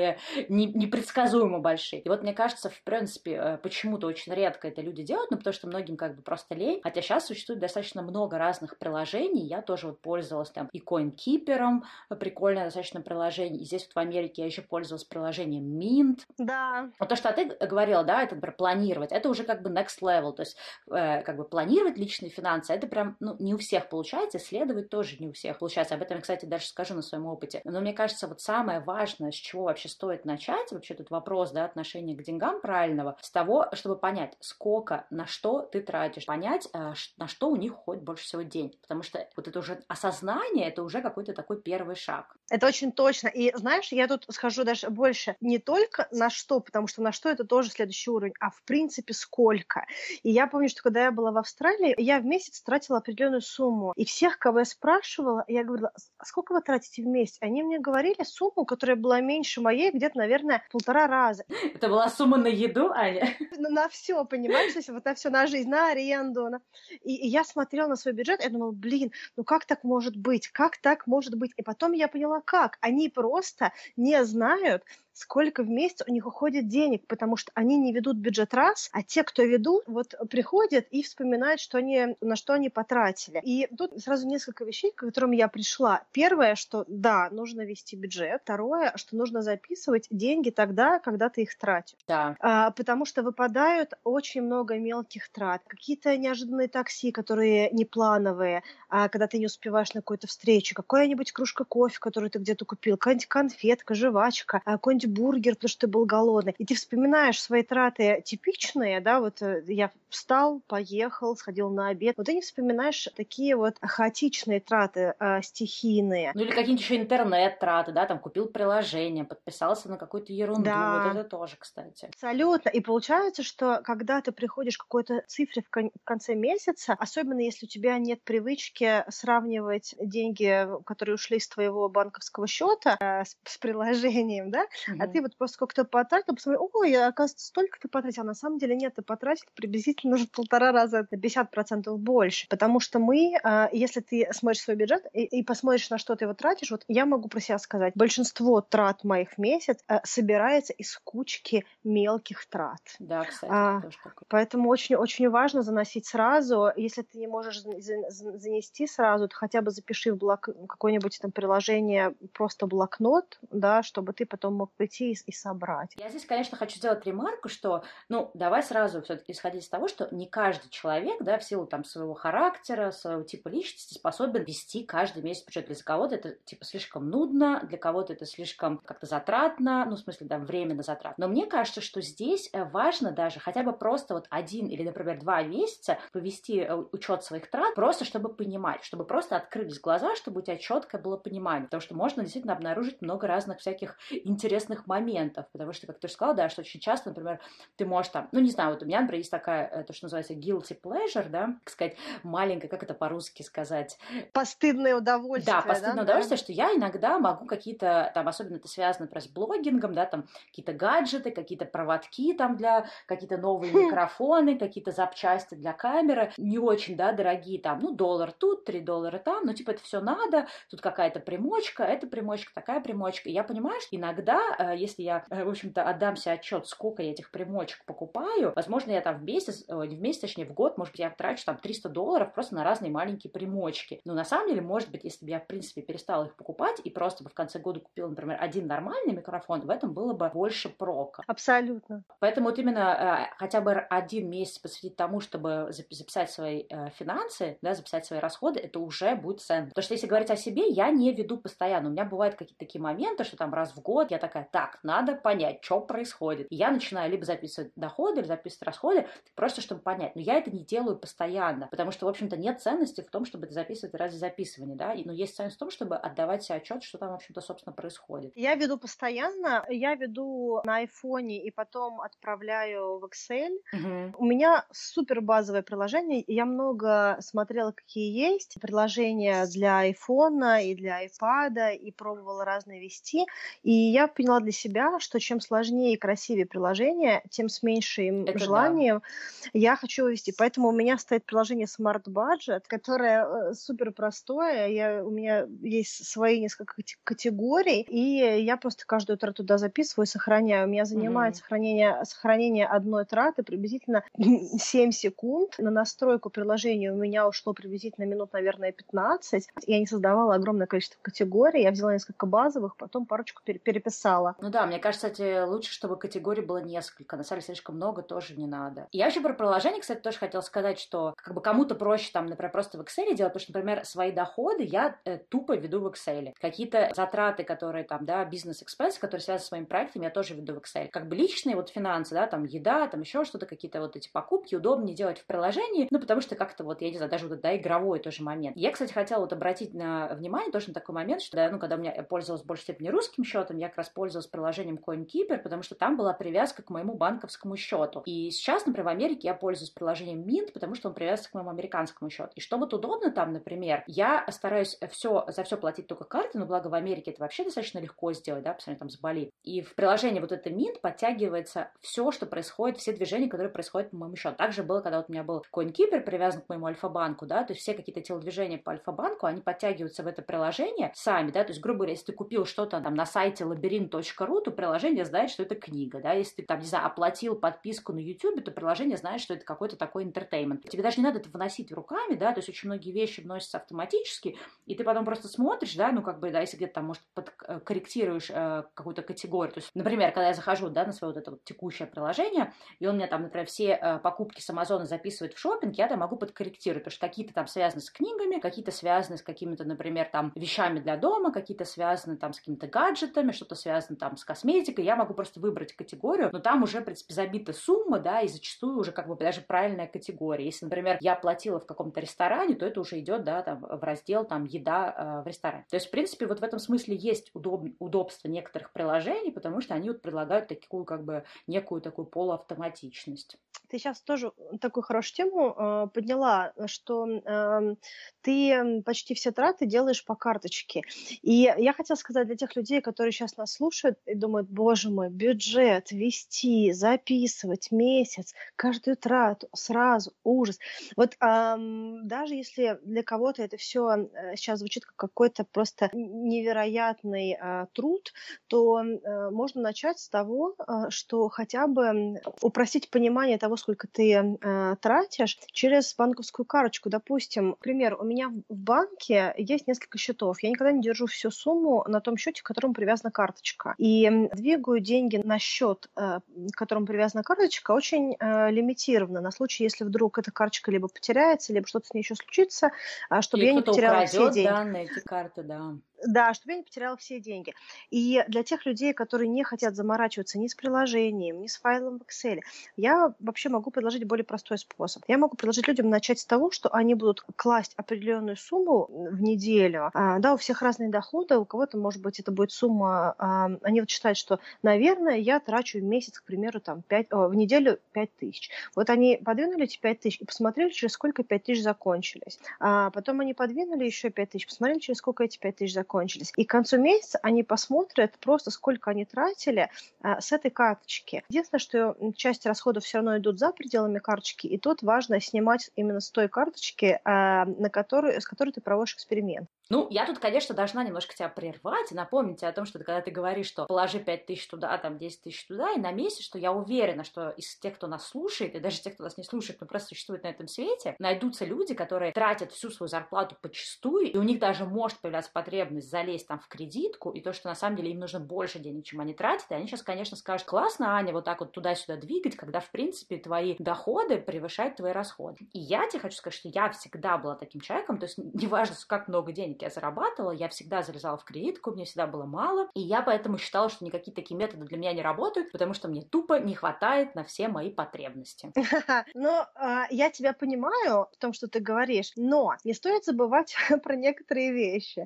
Speaker 1: не, непредсказуемо большие. И вот мне кажется, в принципе, э, почему-то очень редко это люди делают, ну, потому что многим как бы просто лень, хотя сейчас существует достаточно много разных приложений, я тоже вот пользовалась там и CoinKeeper, прикольное достаточно приложение, и здесь вот в Америке я еще пользовалась приложением Mint.
Speaker 2: Да.
Speaker 1: Вот то, что ты говорила, да, это, например, планировать, это уже как бы next level, то есть э, как бы планировать личные финансы, это прям, ну, не у всех получается, исследовать тоже не у всех получается. Об этом, кстати, даже скажу на своем опыте. Но мне кажется, вот самое важное, с чего вообще стоит начать, вообще тут вопрос, да, отношения к деньгам правильного, с того, чтобы понять, сколько, на что ты тратишь, понять, э, на что у них уходит больше всего день. Потому что вот это уже осознание, это уже какой-то такой первый шаг.
Speaker 2: Это очень точно. И знаешь, я тут скажу даже больше. Не только на что, потому что на что это тоже следующий уровень, а в принципе сколько. И я помню, что когда я была в Австралии, я в месяц тратила определенную сумму. И всех, кого я спрашивала, я говорила, а сколько вы тратите в месяц? Они мне говорили сумму, которая была меньше моей, где-то, наверное, полтора раза.
Speaker 1: Это была сумма на еду, Аня?
Speaker 2: На, на все, понимаешь? Есть вот на все, на жизнь, на аренду. На... И, и я смотрела на свой бюджет, я думала, блин, ну как так может быть? Как так может быть? И потом я поняла, как. Они просто не знают, сколько в месяц у них уходит денег, потому что они не ведут бюджет раз, а те, кто ведут, вот приходят и вспоминают, что они, на что они потратили. И тут сразу несколько вещей, к которым я пришла. Первое, что да, нужно вести бюджет. Второе, что нужно записывать деньги тогда, когда ты их тратишь.
Speaker 1: Да.
Speaker 2: А, потому что выпадают очень много мелких трат. Какие-то неожиданные такси, которые неплановые, а, когда ты не успеваешь на какую-то встречу. Какая-нибудь кружка кофе, которую ты где-то купил. Какая-нибудь конфетка, жвачка, а, какой-нибудь бургер, потому что ты был голодный. И ты вспоминаешь свои траты типичные, да, вот э, я встал, поехал, сходил на обед. Но ты не вспоминаешь такие вот хаотичные траты, э, стихийные.
Speaker 1: Ну или какие-нибудь еще интернет-траты, да, там купил приложение, подписался на какую-то ерунду. Да. Вот это тоже, кстати.
Speaker 2: Абсолютно. И получается, что когда ты приходишь к какой-то цифре в, кон- в конце месяца, особенно если у тебя нет привычки сравнивать деньги, которые ушли с твоего банковского счета э, с, с приложением, да, а ты вот просто сколько-то потратил, посмотрел, ой, оказывается, столько ты потратил, а на самом деле нет, ты потратил приблизительно уже полтора раза, это 50% больше, потому что мы, а, если ты смотришь свой бюджет и, и посмотришь, на что ты его тратишь, вот я могу про себя сказать, большинство трат моих в месяц а, собирается из кучки мелких трат.
Speaker 1: Да, кстати, а, тоже
Speaker 2: такое. Поэтому очень-очень важно заносить сразу, если ты не можешь занести сразу, то хотя бы запиши в блок какое-нибудь там приложение, просто блокнот, да, чтобы ты потом мог прийти и, и собрать.
Speaker 1: Я здесь, конечно, хочу сделать ремарку, что, ну, давай сразу все-таки исходить из того, что не каждый человек, да, в силу там своего характера, своего типа личности способен вести каждый месяц бюджет. Для кого-то это типа слишком нудно, для кого-то это слишком как-то затратно, ну, в смысле, да, временно затратно. Но мне кажется, что здесь э, важно даже хотя бы просто вот один или, например, два месяца повести э, учет своих трат, просто чтобы понимать, чтобы просто открылись глаза, чтобы у тебя четкое было понимание, потому что можно действительно обнаружить много разных всяких интересных интересных моментов, потому что, как ты уже сказала, да, что очень часто, например, ты можешь там, ну, не знаю, вот у меня, например, есть такая, э, то, что называется guilty pleasure, да, как сказать, маленькая, как это по-русски сказать?
Speaker 2: Постыдное удовольствие.
Speaker 1: Да, постыдное да? удовольствие, что я иногда могу какие-то, там, особенно это связано, например, с блогингом, да, там, какие-то гаджеты, какие-то проводки там для, какие-то новые хм. микрофоны, какие-то запчасти для камеры, не очень, да, дорогие, там, ну, доллар тут, три доллара там, ну, типа, это все надо, тут какая-то примочка, эта примочка, такая примочка. И я понимаю, что иногда если я, э, в общем-то, отдам себе отчет, сколько я этих примочек покупаю, возможно, я там в месяц, не в месяц, точнее, в год, может быть, я трачу там 300 долларов просто на разные маленькие примочки. Но на самом деле, может быть, если бы я, в принципе, перестала их покупать и просто бы в конце года купила, например, один нормальный микрофон, в этом было бы больше прока.
Speaker 2: Абсолютно.
Speaker 1: Поэтому вот именно э, хотя бы один месяц посвятить тому, чтобы записать свои финансы, да, записать свои расходы, это уже будет ценно. Потому что если говорить о себе, я не веду постоянно. У меня бывают какие-то такие моменты, что там раз в год я такая, так, надо понять, что происходит. И я начинаю либо записывать доходы, либо записывать расходы, просто чтобы понять. Но я это не делаю постоянно, потому что, в общем-то, нет ценности в том, чтобы это записывать ради записывания, да, но есть ценность в том, чтобы отдавать себе отчет, что там, в общем-то, собственно, происходит.
Speaker 2: Я веду постоянно, я веду на айфоне и потом отправляю в Excel. Угу. У меня супер базовое приложение, я много смотрела, какие есть приложения для айфона и для iPad, и пробовала разные вести, и я поняла для себя, что чем сложнее и красивее приложение, тем с меньшим Это желанием да. я хочу вести. Поэтому у меня стоит приложение Smart Budget, которое э, супер простое. Я, у меня есть свои несколько категорий, и я просто каждую трату туда записываю, сохраняю. У меня занимает mm-hmm. сохранение, сохранение одной траты приблизительно 7 секунд. На настройку приложения у меня ушло приблизительно минут, наверное, 15. Я не создавала огромное количество категорий. Я взяла несколько базовых, потом парочку переписала.
Speaker 1: Ну да, мне кажется, кстати, лучше, чтобы категорий было несколько. На самом деле, слишком много тоже не надо. Я еще про приложение, кстати, тоже хотела сказать, что как бы кому-то проще там, например, просто в Excel делать, потому что, например, свои доходы я э, тупо веду в Excel. Какие-то затраты, которые там, да, бизнес-экспенсы, которые связаны с своим проектом, я тоже веду в Excel. Как бы личные вот финансы, да, там еда, там еще что-то, какие-то вот эти покупки удобнее делать в приложении, ну, потому что как-то вот, я не знаю, даже вот, да, игровой тоже момент. Я, кстати, хотела вот обратить на внимание тоже на такой момент, что, да, ну, когда у меня пользовалась большей степени русским счетом, я как раз пользовалась приложением CoinKeeper, потому что там была привязка к моему банковскому счету. И сейчас, например, в Америке я пользуюсь приложением Mint, потому что он привязан к моему американскому счету. И что вот удобно там, например, я стараюсь все, за все платить только картой, но благо в Америке это вообще достаточно легко сделать, да, посмотрите, там с Бали. И в приложении вот это Mint подтягивается все, что происходит, все движения, которые происходят по моему счету. Также было, когда вот у меня был CoinKeeper привязан к моему Альфа-банку, да, то есть все какие-то телодвижения по Альфа-банку, они подтягиваются в это приложение сами, да, то есть, грубо говоря, если ты купил что-то там на сайте labyrinth.ru, то приложение знает, что это книга, да, если ты там, не знаю, оплатил подписку на YouTube, то приложение знает, что это какой-то такой интертеймент. Тебе даже не надо это выносить руками, да, то есть очень многие вещи вносятся автоматически, и ты потом просто смотришь, да, ну, как бы, да, если где-то там, может, подкорректируешь э, какую-то категорию, то есть, например, когда я захожу, да, на свое вот это вот текущее приложение, и он мне там, например, все э, покупки с Амазона записывает в шопинг, я там могу подкорректировать, потому что какие-то там связаны с книгами, какие-то связаны с какими-то, например, там, вещами для дома, какие-то связаны там с какими-то гаджетами, что-то связано там с косметикой, я могу просто выбрать категорию, но там уже, в принципе, забита сумма, да, и зачастую уже как бы даже правильная категория. Если, например, я платила в каком-то ресторане, то это уже идет, да, там, в раздел там еда э, в ресторане. То есть, в принципе, вот в этом смысле есть удоб... удобство некоторых приложений, потому что они вот предлагают такую как бы некую такую полуавтоматичность.
Speaker 2: Ты сейчас тоже такую хорошую тему э, подняла, что э, ты почти все траты делаешь по карточке. И я хотела сказать для тех людей, которые сейчас нас слушают и думают, боже мой, бюджет, вести, записывать месяц, каждую трату, сразу, ужас. Вот э, даже если для кого-то это все э, сейчас звучит как какой-то просто невероятный э, труд, то э, можно начать с того, э, что хотя бы упростить понимание того, сколько ты э, тратишь, через банковскую карточку. Допустим, например, у меня в банке есть несколько счетов. Я никогда не держу всю сумму на том счете, к которому привязана карточка. И двигаю деньги на счет, э, к которому привязана карточка, очень э, лимитированно. На случай, если вдруг эта карточка либо потеряется, либо что-то с ней еще случится, э, чтобы Или я не потеряла все деньги.
Speaker 1: данные, эти карты, да.
Speaker 2: Да, чтобы я не потеряла все деньги. И для тех людей, которые не хотят заморачиваться ни с приложением, ни с файлом в Excel, я вообще могу предложить более простой способ. Я могу предложить людям начать с того, что они будут класть определенную сумму в неделю. А, да, у всех разные доходы, у кого-то, может быть, это будет сумма, а, они вот считают, что, наверное, я трачу в месяц, к примеру, там, 5, о, в неделю 5 тысяч. Вот они подвинули эти 5 тысяч и посмотрели, через сколько 5 тысяч закончились. А потом они подвинули еще 5 тысяч, посмотрели, через сколько эти 5 тысяч закончились закончились. И к концу месяца они посмотрят просто, сколько они тратили а, с этой карточки. Единственное, что часть расходов все равно идут за пределами карточки, и тут важно снимать именно с той карточки, а, на которую, с которой ты проводишь эксперимент.
Speaker 1: Ну, я тут, конечно, должна немножко тебя прервать и напомнить тебе о том, что ты, когда ты говоришь, что положи 5 тысяч туда, там 10 тысяч туда, и на месяц, что я уверена, что из тех, кто нас слушает, и даже тех, кто нас не слушает, но просто существует на этом свете, найдутся люди, которые тратят всю свою зарплату почастую, и у них даже может появляться потребность залезть там в кредитку, и то, что на самом деле им нужно больше денег, чем они тратят, и они сейчас, конечно, скажут, классно, Аня, вот так вот туда-сюда двигать, когда, в принципе, твои доходы превышают твои расходы. И я тебе хочу сказать, что я всегда была таким человеком, то есть неважно, как много денег я зарабатывала, я всегда залезала в кредитку, мне всегда было мало, и я поэтому считала, что никакие такие методы для меня не работают, потому что мне тупо не хватает на все мои потребности.
Speaker 2: Но а, я тебя понимаю в том, что ты говоришь, но не стоит забывать про некоторые вещи.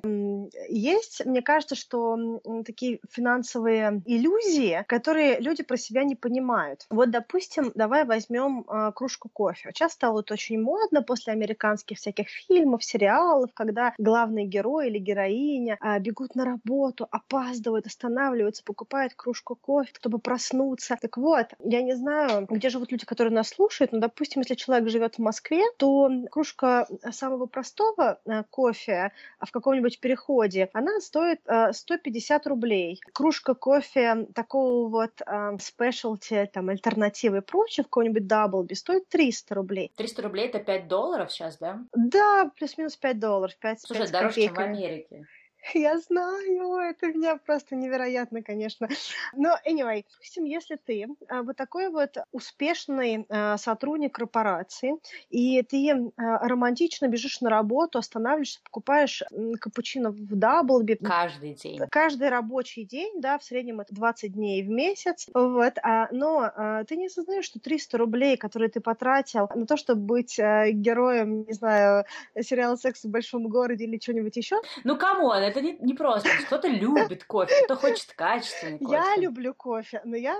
Speaker 2: Есть, мне кажется, что такие финансовые иллюзии, которые люди про себя не понимают. Вот, допустим, давай возьмем э, кружку кофе. Сейчас стало вот очень модно после американских всяких фильмов, сериалов, когда главный герой или героиня э, бегут на работу, опаздывают, останавливаются, покупают кружку кофе, чтобы проснуться. Так вот, я не знаю, где живут люди, которые нас слушают, но, допустим, если человек живет в Москве, то кружка самого простого э, кофе в каком-нибудь переходе, она стоит э, 150 рублей. Кружка кофе такого вот спешлти, там, альтернативы и прочее, в какой-нибудь Даблби стоит 300 рублей.
Speaker 1: 300 рублей это 5 долларов сейчас, да?
Speaker 2: Да, плюс-минус 5 долларов. 5,
Speaker 1: Слушай,
Speaker 2: 5
Speaker 1: дороже, чем в Америке.
Speaker 2: Я знаю, это меня просто невероятно, конечно. Но, anyway, допустим, если ты а, вот такой вот успешный а, сотрудник корпорации, и ты а, романтично бежишь на работу, останавливаешься, покупаешь капучино в Даблби.
Speaker 1: Каждый день.
Speaker 2: Каждый рабочий день, да, в среднем это 20 дней в месяц. Вот, но ты не осознаешь, что 300 рублей, которые ты потратил на то, чтобы быть а, героем, не знаю, сериала «Секс в большом городе» или что-нибудь еще.
Speaker 1: Ну, come on, это не, не просто. Кто-то любит кофе, кто хочет качественный кофе.
Speaker 2: Я люблю кофе, но я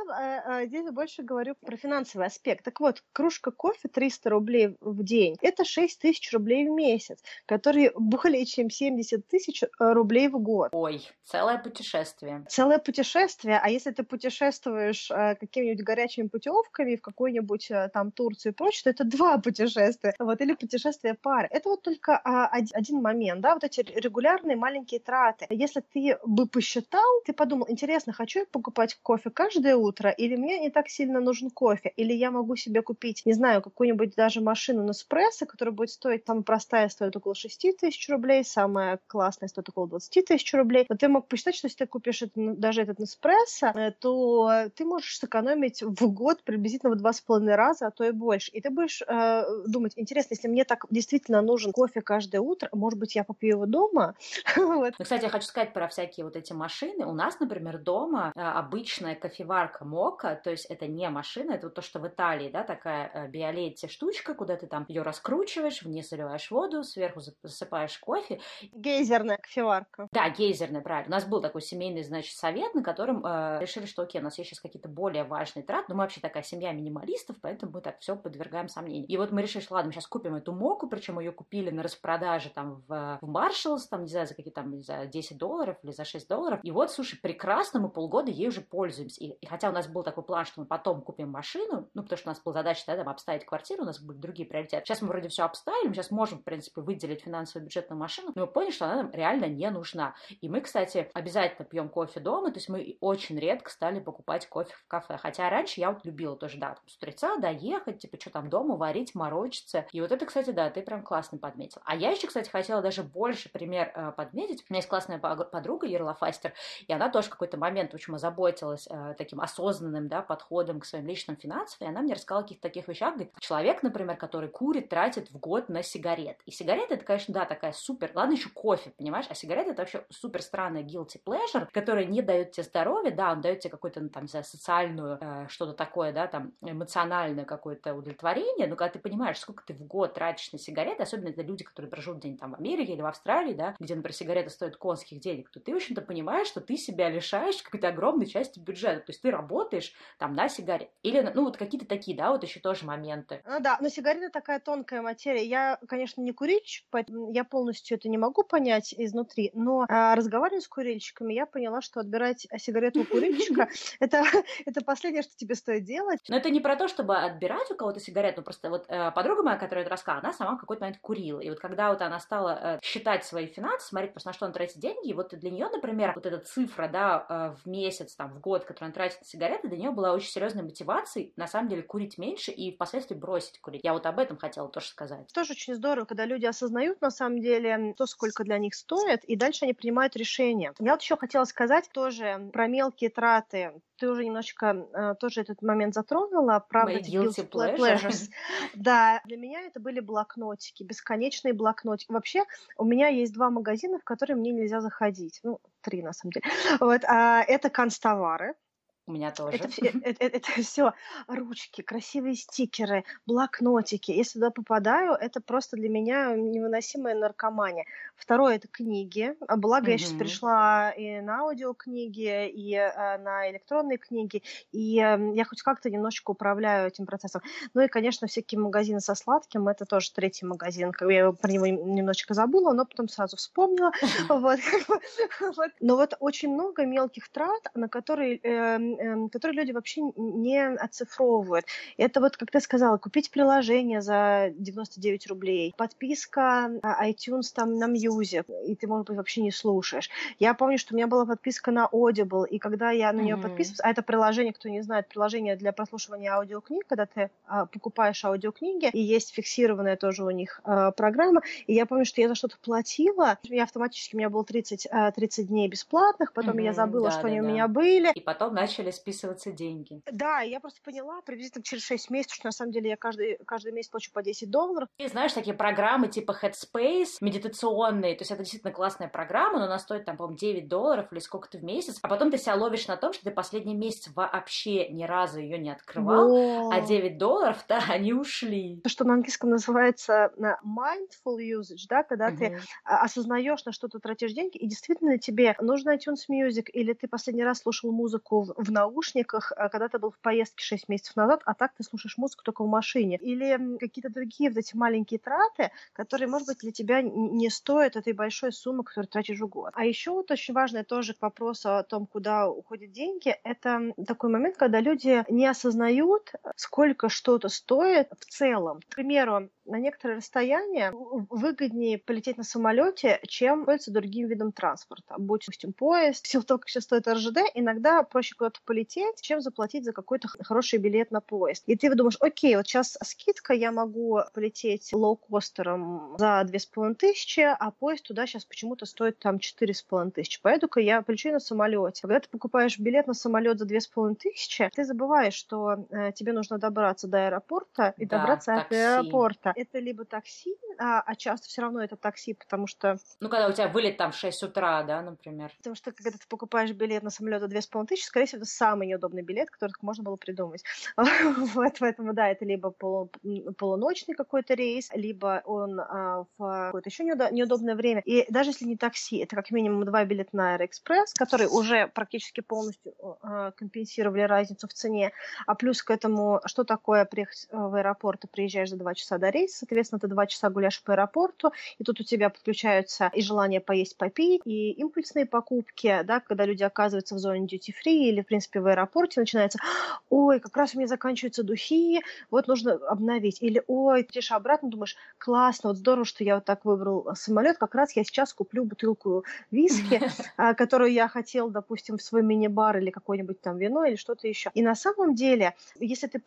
Speaker 2: э, здесь больше говорю про финансовый аспект. Так вот, кружка кофе 300 рублей в день – это 6 тысяч рублей в месяц, которые более чем 70 тысяч э, рублей в год.
Speaker 1: Ой, целое путешествие.
Speaker 2: Целое путешествие. А если ты путешествуешь э, какими-нибудь горячими путевками в какую-нибудь э, там Турцию и прочее, то это два путешествия. Вот, или путешествие пары. Это вот только э, один момент, да, вот эти регулярные маленькие траты. Если ты бы посчитал, ты подумал, интересно, хочу я покупать кофе каждое утро, или мне не так сильно нужен кофе, или я могу себе купить, не знаю, какую-нибудь даже машину на Неспрессо, которая будет стоить, самая простая стоит около 6 тысяч рублей, самая классная стоит около 20 тысяч рублей. Но ты мог посчитать, что если ты купишь это, даже этот Неспрессо, э, то ты можешь сэкономить в год приблизительно в два с половиной раза, а то и больше. И ты будешь э, думать, интересно, если мне так действительно нужен кофе каждое утро, может быть, я попью его дома?
Speaker 1: вот. Ну, кстати, я хочу сказать про всякие вот эти машины. У нас, например, дома э, обычная кофеварка Мока, то есть это не машина, это вот то, что в Италии, да, такая э, биолетти штучка, куда ты там ее раскручиваешь, вниз заливаешь воду, сверху засыпаешь кофе.
Speaker 2: Гейзерная кофеварка.
Speaker 1: Да, гейзерная, правильно. У нас был такой семейный, значит, совет, на котором э, решили, что окей, у нас есть сейчас какие-то более важные траты, но мы вообще такая семья минималистов, поэтому мы так все подвергаем сомнению. И вот мы решили, что ладно, мы сейчас купим эту моку, причем ее купили на распродаже там в, в Marshalls, там, не знаю, за какие там, не за 10 долларов или за 6 долларов. И вот, слушай, прекрасно, мы полгода ей уже пользуемся. И, и хотя у нас был такой план, что мы потом купим машину, ну, потому что у нас была задача тогда там, обставить квартиру, у нас были другие приоритеты. Сейчас мы вроде все обставили, мы сейчас можем, в принципе, выделить финансовый бюджет на машину, но мы поняли, что она нам реально не нужна. И мы, кстати, обязательно пьем кофе дома, то есть мы очень редко стали покупать кофе в кафе. Хотя раньше я вот любила тоже, да, там, с утреца доехать, типа, что там дома варить, морочиться. И вот это, кстати, да, ты прям классно подметил. А я еще, кстати, хотела даже больше пример э, подметить. У меня есть классная подруга Ерла Фастер, и она тоже в какой-то момент очень озаботилась э, таким осознанным да, подходом к своим личным финансам, и она мне рассказала о каких-то таких вещах, говорит, человек, например, который курит, тратит в год на сигарет. И сигареты, это, конечно, да, такая супер, ладно, еще кофе, понимаешь, а сигареты это вообще супер странная guilty pleasure, которая не дает тебе здоровья, да, он дает тебе какую-то, ну, там, не знаю, социальную, э, что-то такое, да, там, эмоциональное какое-то удовлетворение, но когда ты понимаешь, сколько ты в год тратишь на сигареты, особенно это люди, которые проживут где-нибудь там в Америке или в Австралии, да, где, например, сигареты стоят конских денег, то ты, в общем-то, понимаешь, что ты себя лишаешь какой-то огромной части бюджета. То есть ты работаешь там на сигарет. Или, ну, вот какие-то такие, да, вот еще тоже моменты.
Speaker 2: Ну да, но сигарета такая тонкая материя. Я, конечно, не курильщик, поэтому я полностью это не могу понять изнутри, но а, разговаривая с курильщиками, я поняла, что отбирать сигарету у курильщика это, это последнее, что тебе стоит делать.
Speaker 1: Но это не про то, чтобы отбирать у кого-то сигарету, просто вот э, подруга моя, которая это рассказала, она сама в какой-то момент курила. И вот когда вот она стала э, считать свои финансы, смотреть просто на что она тратит деньги, и вот для нее, например, вот эта цифра, да, э, в месяц, там, в год, которую она тратит на сигареты, для нее была очень серьезной мотивацией, на самом деле, курить меньше и впоследствии бросить курить. Я вот об этом хотела тоже сказать.
Speaker 2: Тоже очень здорово, когда люди осознают, на самом деле, то, сколько для них стоит, и дальше они принимают решения. Я вот еще хотела сказать тоже про мелкие траты ты уже немножечко э, тоже этот момент затронула. Правда,
Speaker 1: Мои guilty pleasures. pleasures.
Speaker 2: Да, для меня это были блокнотики, бесконечные блокнотики. Вообще, у меня есть два магазина, в которые мне нельзя заходить. Ну, три, на самом деле. Вот, а, это констовары.
Speaker 1: У меня тоже.
Speaker 2: Это, это, это, это все ручки, красивые стикеры, блокнотики. Если туда попадаю, это просто для меня невыносимая наркомания. Второе это книги. А благо угу. я сейчас пришла и на аудиокниги, и э, на электронные книги, и э, я хоть как-то немножечко управляю этим процессом. Ну и, конечно, всякие магазины со сладким, это тоже третий магазин. Я про него немножечко забыла, но потом сразу вспомнила. Но вот очень много мелких трат, на которые эм, Эм, которые люди вообще не оцифровывают. Это вот, как ты сказала, купить приложение за 99 рублей, подписка iTunes там на Music, и ты, может быть, вообще не слушаешь. Я помню, что у меня была подписка на Audible, и когда я на нее mm-hmm. подписывалась, а это приложение, кто не знает, приложение для прослушивания аудиокниг, когда ты а, покупаешь аудиокниги, и есть фиксированная тоже у них а, программа, и я помню, что я за что-то платила, я автоматически, у меня было 30, а, 30 дней бесплатных, потом mm-hmm, я забыла, да, что да, они да. у меня были.
Speaker 1: И потом начали начали списываться деньги.
Speaker 2: Да, я просто поняла приблизительно через 6 месяцев, что на самом деле я каждый, каждый месяц плачу по 10 долларов.
Speaker 1: И знаешь, такие программы типа Headspace, медитационные, то есть это действительно классная программа, но она стоит там, по-моему, 9 долларов или сколько-то в месяц, а потом ты себя ловишь на том, что ты последний месяц вообще ни разу ее не открывал, О. а 9 долларов-то они ушли.
Speaker 2: То, что на английском называется mindful usage, да, когда угу. ты осознаешь, на что ты тратишь деньги, и действительно тебе нужно iTunes Music, или ты последний раз слушал музыку в наушниках, а, когда ты был в поездке 6 месяцев назад, а так ты слушаешь музыку только в машине. Или какие-то другие вот эти маленькие траты, которые, может быть, для тебя не стоят этой большой суммы, которую тратишь в год. А еще вот очень важное тоже к вопросу о том, куда уходят деньги, это такой момент, когда люди не осознают, сколько что-то стоит в целом. К примеру, на некоторое расстояние выгоднее полететь на самолете, чем пользоваться другим видом транспорта. Будь, допустим, поезд. В силу того, как сейчас стоит РЖД, иногда проще куда-то полететь, чем заплатить за какой-то хороший билет на поезд. И ты думаешь, окей, вот сейчас скидка, я могу полететь лоукостером за две с половиной тысячи, а поезд туда сейчас почему-то стоит там четыре с половиной тысячи. Поеду-ка я полечу на самолете. Когда ты покупаешь билет на самолет за две с половиной тысячи, ты забываешь, что э, тебе нужно добраться до аэропорта и да, добраться такси. от аэропорта. Это либо такси, а, а часто все равно это такси, потому что...
Speaker 1: Ну, когда у тебя вылет там в 6 утра, да, например.
Speaker 2: Потому что когда ты покупаешь билет на самолет за две с половиной тысячи, скорее всего, самый неудобный билет, который только можно было придумать. вот, поэтому, да, это либо полу, полуночный какой-то рейс, либо он а, в какое-то еще неудобное время. И даже если не такси, это как минимум два билета на Аэроэкспресс, которые уже практически полностью а, компенсировали разницу в цене. А плюс к этому, что такое приехать э, в аэропорт, ты приезжаешь за два часа до рейса, соответственно, ты два часа гуляешь по аэропорту, и тут у тебя подключаются и желание поесть, попить, и импульсные покупки, да, когда люди оказываются в зоне duty-free или, в принципе, в аэропорте, начинается, ой, как раз у меня заканчиваются духи, вот нужно обновить. Или, ой, ты идешь обратно, думаешь, классно, вот здорово, что я вот так выбрал самолет, как раз я сейчас куплю бутылку виски, а, которую я хотел, допустим, в свой мини-бар или какое-нибудь там вино или что-то еще. И на самом деле, если ты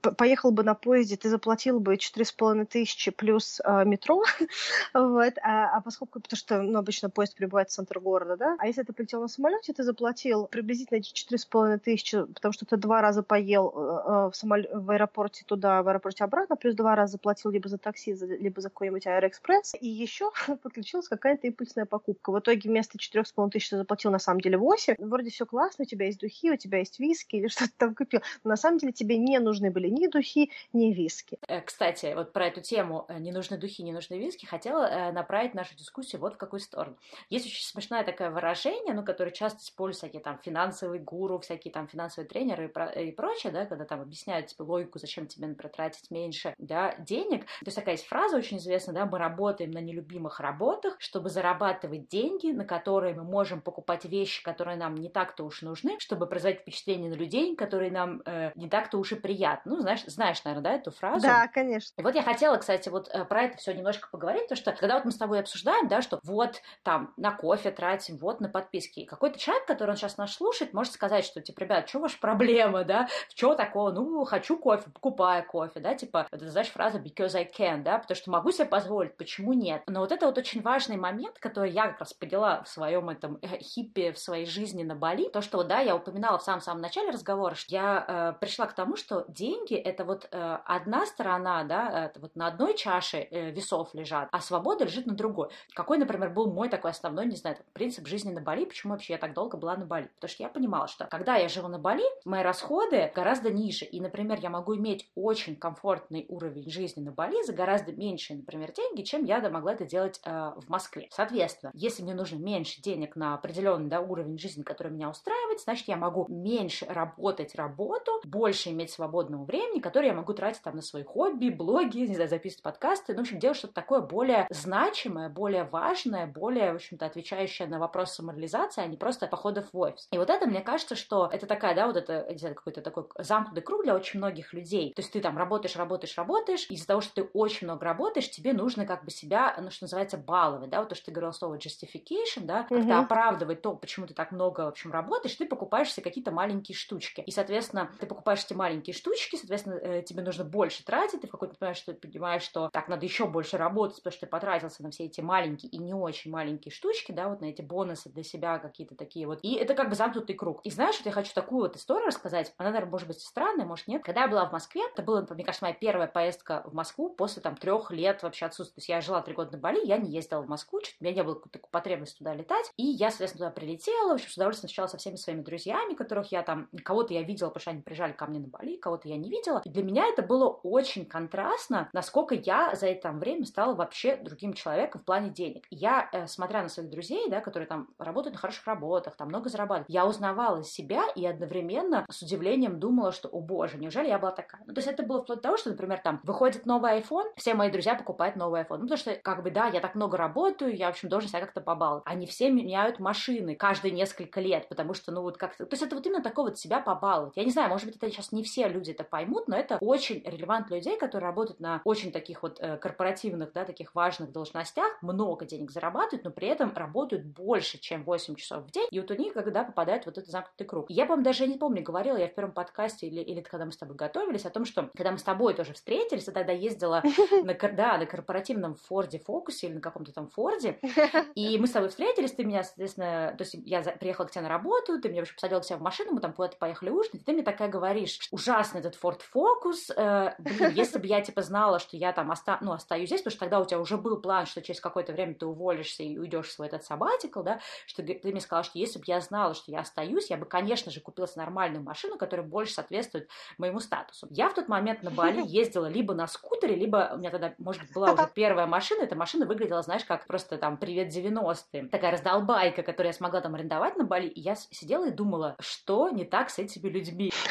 Speaker 2: поехал бы на поезде, ты заплатил бы 4,5 тысячи плюс э, метро, вот, а, а поскольку, потому что, ну, обычно поезд прибывает в центр города, да, а если ты полетел на самолете, ты заплатил приблизительно 4,5 тысячи потому что ты два раза поел э, э, в, самолет, в аэропорте туда, в аэропорте обратно, плюс два раза заплатил либо за такси, либо за какой-нибудь Аэроэкспресс, и еще подключилась какая-то импульсная покупка. В итоге вместо четырех с половиной тысяч ты заплатил на самом деле 8. Вроде все классно, у тебя есть духи, у тебя есть виски или что-то там купил. Но на самом деле тебе не нужны были ни духи, ни виски.
Speaker 1: Э, кстати, вот про эту тему не нужны духи, не нужны виски, хотела направить нашу дискуссию вот в какую сторону. Есть очень смешное такое выражение, ну, которое часто используют всякие там финансовые гуру, всякие там финансовые тренеры и, про, и прочее, да, когда там объясняют тебе логику, зачем тебе, например, тратить меньше, да, денег. То есть такая есть фраза очень известная, да, мы работаем на нелюбимых работах, чтобы зарабатывать деньги, на которые мы можем покупать вещи, которые нам не так-то уж нужны, чтобы производить впечатление на людей, которые нам э, не так-то уж и приятны. Ну, знаешь, знаешь, наверное, да, эту фразу?
Speaker 2: Да, конечно.
Speaker 1: И вот я хотела, кстати, вот э, про это все немножко поговорить, потому что когда вот мы с тобой обсуждаем, да, что вот там на кофе тратим, вот на подписки, какой-то человек, который он сейчас нас слушает, может сказать, что, типа, ребят, что ваша проблема, да, в чего такого, ну, хочу кофе, покупаю кофе, да, типа, это, знаешь, фраза because I can, да, потому что могу себе позволить, почему нет. Но вот это вот очень важный момент, который я как раз поняла в своем этом э, хиппе, в своей жизни на Бали, то, что, да, я упоминала в самом-самом начале разговора, что я э, пришла к тому, что деньги — это вот э, одна сторона, да, это вот на одной чаше э, весов лежат, а свобода лежит на другой. Какой, например, был мой такой основной, не знаю, принцип жизни на Бали, почему вообще я так долго была на Бали? Потому что я понимала, что когда я живу на Бали, мои расходы гораздо ниже, и, например, я могу иметь очень комфортный уровень жизни на Бали за гораздо меньшие, например, деньги, чем я могла это делать э, в Москве. Соответственно, если мне нужно меньше денег на определенный да, уровень жизни, который меня устраивает, значит, я могу меньше работать работу, больше иметь свободного времени, которое я могу тратить там на свои хобби, блоги, не знаю, записывать подкасты, ну, в общем, делать что-то такое более значимое, более важное, более, в общем-то, отвечающее на вопрос самореализации, а не просто походов в офис. И вот это, мне кажется, что это такая, да, вот это, не знаю, какой-то такой замкнутый круг для очень многих людей. То есть ты там работаешь, работаешь, работаешь, и из-за того, что ты очень много работаешь, тебе нужно как бы себя, ну, что называется, баловать, да, вот то, что ты говорил слово justification, да, как-то mm-hmm. оправдывать то, почему ты так много, в общем, работаешь, ты покупаешь себе какие-то маленькие штучки. И, соответственно, ты покупаешь эти маленькие штучки, соответственно, э, тебе нужно больше тратить, ты в какой-то момент что понимаешь, что так, надо еще больше работать, потому что ты потратился на все эти маленькие и не очень маленькие штучки, да, вот на эти бонусы для себя какие-то такие вот. И это как бы замкнутый круг. И знаешь, вот я хочу такую вот историю рассказать. Она, наверное, может быть странная, может нет. Когда я была в Москве, это была, мне кажется, моя первая поездка в Москву после там трех лет вообще отсутствия. То есть я жила три года на Бали, я не ездила в Москву, что-то у меня не было такой потребности туда летать. И я, соответственно, туда прилетела, в общем, с удовольствием встречалась со всеми своими друзьями, которых я там, кого-то я видела, потому что они приезжали ко мне на Бали, кого-то я не видела. И для меня это было очень контрастно, насколько я за это время стала вообще другим человеком в плане денег. Я, э, смотря на своих друзей, да, которые там работают на хороших работах, там много зарабатывают, я узнавала себя и одновременно с удивлением думала, что, о боже, неужели я была такая? Ну, то есть это было вплоть до того, что, например, там выходит новый iPhone, все мои друзья покупают новый iPhone. Ну, потому что, как бы, да, я так много работаю, я, в общем, должен себя как-то побаловать. Они все меняют машины каждые несколько лет, потому что, ну, вот как-то... То есть это вот именно такое вот себя побаловать. Я не знаю, может быть, это сейчас не все люди это поймут, но это очень релевант людей, которые работают на очень таких вот э, корпоративных, да, таких важных должностях, много денег зарабатывают, но при этом работают больше, чем 8 часов в день, и вот у них, когда попадает вот этот замкнутый круг. Я, по-моему, даже не помню, говорила я в первом подкасте или, или когда мы с тобой готовились, о том, что когда мы с тобой тоже встретились, я тогда ездила на, да, на корпоративном Форде Фокусе или на каком-то там Форде, и мы с тобой встретились, ты меня, соответственно, то есть я приехала к тебе на работу, ты меня вообще посадила к себе в машину, мы там куда-то поехали ужинать, и ты мне такая говоришь, ужасный этот Ford Focus, э, блин, если бы я, типа, знала, что я там оста ну, остаюсь здесь, потому что тогда у тебя уже был план, что через какое-то время ты уволишься и уйдешь в свой этот сабатикл, да, что ты мне сказала, что если бы я знала, что я остаюсь, я бы, конечно же, купила нормальную машину, которая больше соответствует моему статусу. Я в тот момент на Бали ездила либо на скутере, либо у меня тогда, может быть, была уже первая машина, эта машина выглядела, знаешь, как просто там «Привет, 90-е», такая раздолбайка, которую я смогла там арендовать на Бали, и я сидела и думала, что не так с этими людьми.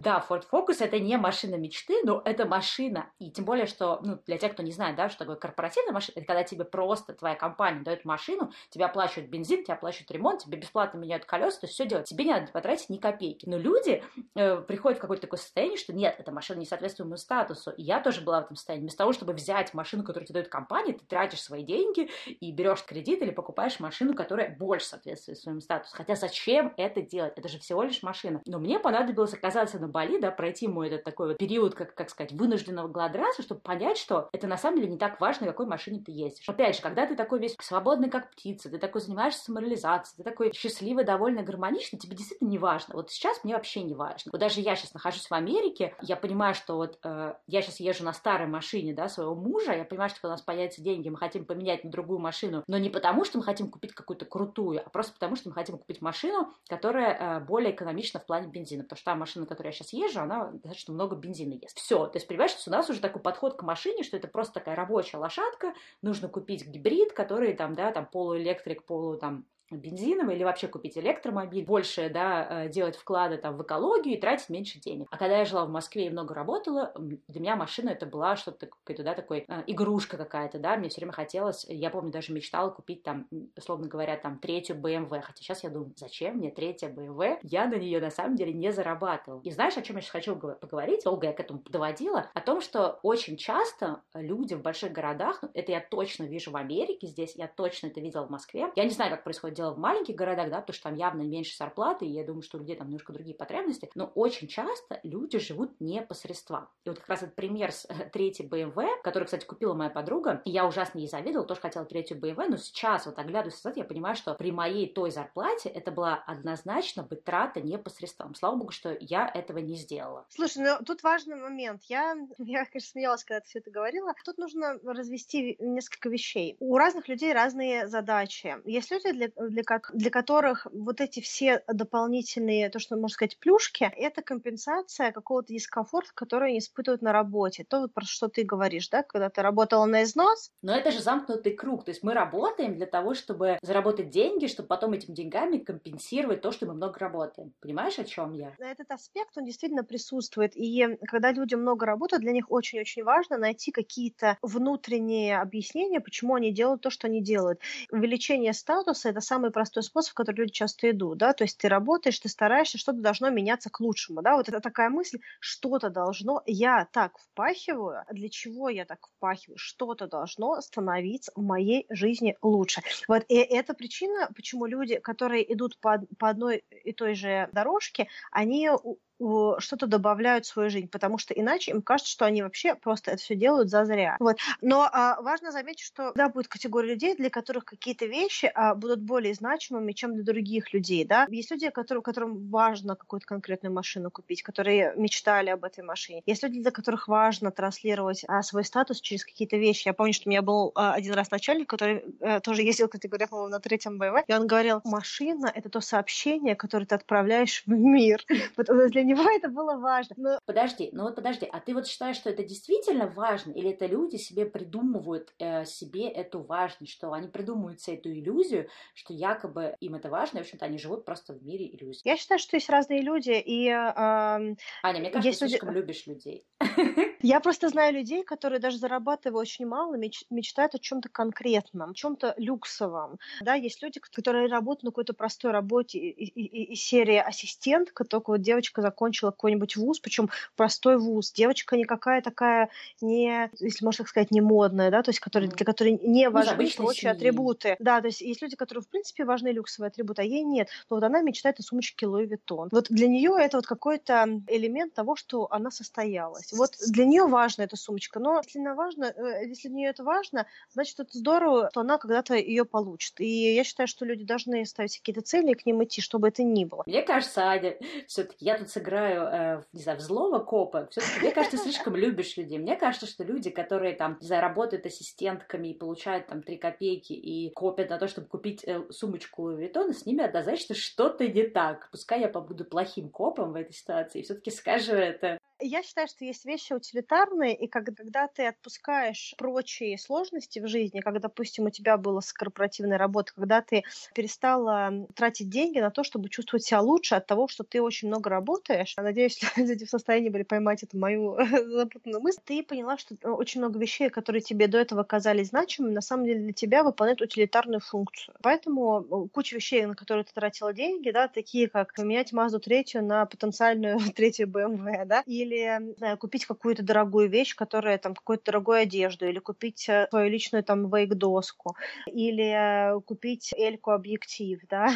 Speaker 1: Да, Ford Focus это не машина мечты, но это машина. И тем более, что, ну, для тех, кто не знает, да, что такое корпоративная машина, это когда тебе просто твоя компания дает машину, тебе оплачивают бензин, тебе оплачивают ремонт, тебе бесплатно меняют колеса, то есть все делать. Тебе не надо потратить ни копейки. Но люди э, приходят в какое-то такое состояние, что нет, эта машина не соответствует моему статусу. И я тоже была в этом состоянии. Вместо того, чтобы взять машину, которую тебе дает компания, ты тратишь свои деньги и берешь кредит или покупаешь машину, которая больше соответствует своему статусу. Хотя зачем это делать? Это же всего лишь машина. Но мне понадобилось оказаться на Бали, да, пройти мой этот такой вот период, как, как сказать, вынужденного гладраса, чтобы понять, что это на самом деле не так важно, какой машине ты ездишь. Опять же, когда ты такой весь свободный, как птица, ты такой занимаешься самореализацией, ты такой счастливый, довольный, гармоничный, тебе действительно не важно. Вот сейчас мне вообще не важно. Вот даже я сейчас нахожусь в Америке, я понимаю, что вот э, я сейчас езжу на старой машине, да, своего мужа, я понимаю, что у нас появятся деньги, мы хотим поменять на другую машину, но не потому, что мы хотим купить какую-то крутую, а просто потому, что мы хотим купить машину, которая э, более экономична в плане бензина, потому что та машина, на которой я сейчас езжу, она достаточно много бензина ест. Все, то есть, понимаешь, что у нас уже такой подход к машине, что это просто такая рабочая лошадка, нужно купить гибрид, который там, да, там полуэлектрик, полу там бензиновый или вообще купить электромобиль, больше, да, э, делать вклады там в экологию и тратить меньше денег. А когда я жила в Москве и много работала, для меня машина это была что-то какой-то, да, такой э, игрушка какая-то, да, мне все время хотелось, я помню, даже мечтала купить там, условно говоря, там третью BMW, хотя сейчас я думаю, зачем мне третья BMW? Я на нее на самом деле не зарабатывала. И знаешь, о чем я сейчас хочу поговорить? Долго я к этому доводила, о том, что очень часто люди в больших городах, ну, это я точно вижу в Америке здесь, я точно это видела в Москве, я не знаю, как происходит дело в маленьких городах, да, потому что там явно меньше зарплаты, и я думаю, что у людей там немножко другие потребности, но очень часто люди живут не по средствам. И вот как раз этот пример с э, третьей BMW, который, кстати, купила моя подруга, и я ужасно ей завидовала, тоже хотела третью BMW, но сейчас, вот оглядываясь назад, я понимаю, что при моей той зарплате это была однозначно бы трата не по средствам. Слава богу, что я этого не сделала.
Speaker 2: Слушай, ну тут важный момент. Я, я конечно, смеялась, когда ты все это говорила. Тут нужно развести несколько вещей. У разных людей разные задачи. Есть люди, для, для, для которых вот эти все дополнительные, то, что можно сказать, плюшки, это компенсация какого-то дискомфорта, который они испытывают на работе. То, вот про что ты говоришь, да, когда ты работала на износ.
Speaker 1: Но это же замкнутый круг. То есть мы работаем для того, чтобы заработать деньги, чтобы потом этими деньгами компенсировать то, что мы много работаем. Понимаешь, о чем я?
Speaker 2: Этот аспект, он действительно присутствует. И когда люди много работают, для них очень-очень важно найти какие-то внутренние объяснения, почему они делают то, что они делают. Увеличение статуса — это самый простой способ, который люди часто идут, да, то есть ты работаешь, ты стараешься, что-то должно меняться к лучшему, да, вот это такая мысль, что-то должно, я так впахиваю, для чего я так впахиваю, что-то должно становиться в моей жизни лучше. Вот, и это причина, почему люди, которые идут по, по одной и той же дорожке, они что-то добавляют в свою жизнь, потому что иначе им кажется, что они вообще просто это все делают за зря. Вот. Но а, важно заметить, что да, будет категория людей, для которых какие-то вещи а, будут более значимыми, чем для других людей. Да? Есть люди, которым, которым важно какую-то конкретную машину купить, которые мечтали об этой машине. Есть люди, для которых важно транслировать а, свой статус через какие-то вещи. Я помню, что у меня был а, один раз начальник, который а, тоже ездил, кстати говоря, по на третьем БМВ, и он говорил, машина — это то сообщение, которое ты отправляешь в мир. Для него это было важно.
Speaker 1: Но... Подожди, ну вот подожди, а ты вот считаешь, что это действительно важно, или это люди себе придумывают э, себе эту важность, что они придумывают себе эту иллюзию, что якобы им это важно, и, в общем-то, они живут просто в мире иллюзий?
Speaker 2: Я считаю, что есть разные люди, и... Э,
Speaker 1: Аня, мне кажется, ты слишком любишь людей.
Speaker 2: Я просто знаю людей, которые даже зарабатывая очень мало, меч- мечтают о чем-то конкретном, о чем-то люксовом. Да, есть люди, которые работают на какой-то простой работе из и, и, и серии ассистентка, только вот девочка закончила какой-нибудь вуз, причем простой вуз. Девочка никакая такая не, если можно так сказать, не модная, да, то есть который, для которой не ну, важны прочие атрибуты. Да, то есть есть люди, которые в принципе важны люксовые атрибуты, а ей нет. Но вот она мечтает о сумочке Louis Vuitton. Вот для нее это вот какой-то элемент того, что она состоялась. Вот для нее важна эта сумочка, но если она важна, э, если для нее это важно, значит, это здорово, что она когда-то ее получит. И я считаю, что люди должны ставить какие-то цели и к ним идти, чтобы это ни было.
Speaker 1: Мне кажется, Аня, все-таки я тут сыграю, э, не знаю, в злого копа. Все-таки, мне кажется, ты слишком любишь людей. Мне кажется, что люди, которые там, не знаю, работают ассистентками и получают там 3 копейки и копят на то, чтобы купить э, сумочку Vuitton, с ними однозначно что-то не так. Пускай я побуду плохим копом в этой ситуации и все-таки скажу это
Speaker 2: я считаю, что есть вещи утилитарные, и когда, ты отпускаешь прочие сложности в жизни, как, допустим, у тебя было с корпоративной работой, когда ты перестала тратить деньги на то, чтобы чувствовать себя лучше от того, что ты очень много работаешь. Надеюсь, люди в состоянии были поймать эту мою запутанную мысль. Ты поняла, что э, очень много вещей, которые тебе до этого казались значимыми, на самом деле для тебя выполняют утилитарную функцию. Поэтому э, куча вещей, на которые ты тратила деньги, да, такие как поменять Мазду третью на потенциальную третью BMW, да, и или, знаю, купить какую-то дорогую вещь, которая там какую-то дорогую одежду, или купить э, свою личную там вейк-доску, или купить эльку объектив, да,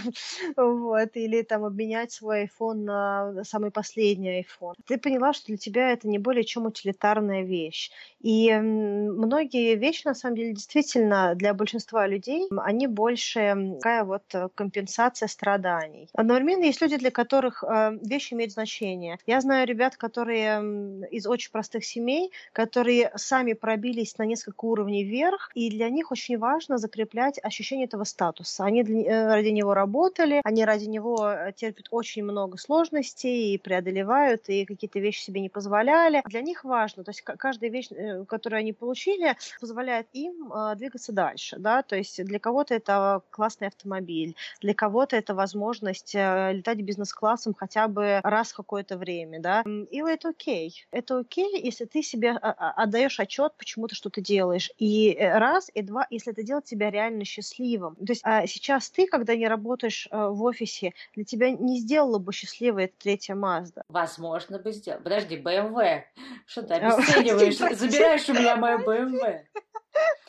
Speaker 2: вот, или там обменять свой iPhone на самый последний iPhone. Ты поняла, что для тебя это не более чем утилитарная вещь. И многие вещи, на самом деле, действительно для большинства людей, они больше такая вот э, компенсация страданий. Одновременно есть люди, для которых э, вещи имеют значение. Я знаю ребят, которые которые из очень простых семей, которые сами пробились на несколько уровней вверх, и для них очень важно закреплять ощущение этого статуса. Они э, ради него работали, они ради него э, терпят очень много сложностей и преодолевают, и какие-то вещи себе не позволяли. Для них важно, то есть каждая вещь, э, которую они получили, позволяет им двигаться дальше, да, то есть для кого-то это классный автомобиль, для кого-то это возможность летать бизнес-классом хотя бы раз в какое-то время, да, и это окей. Это окей, если ты себе а, а, отдаешь отчет, почему ты что-то делаешь. И э, раз, и два, если это делает тебя реально счастливым. То есть а сейчас ты, когда не работаешь э, в офисе, для тебя не сделала бы счастливой эта третья Мазда.
Speaker 1: Возможно бы сделала. Подожди, BMW. Что ты обесцениваешь? Забираешь у меня мою BMW.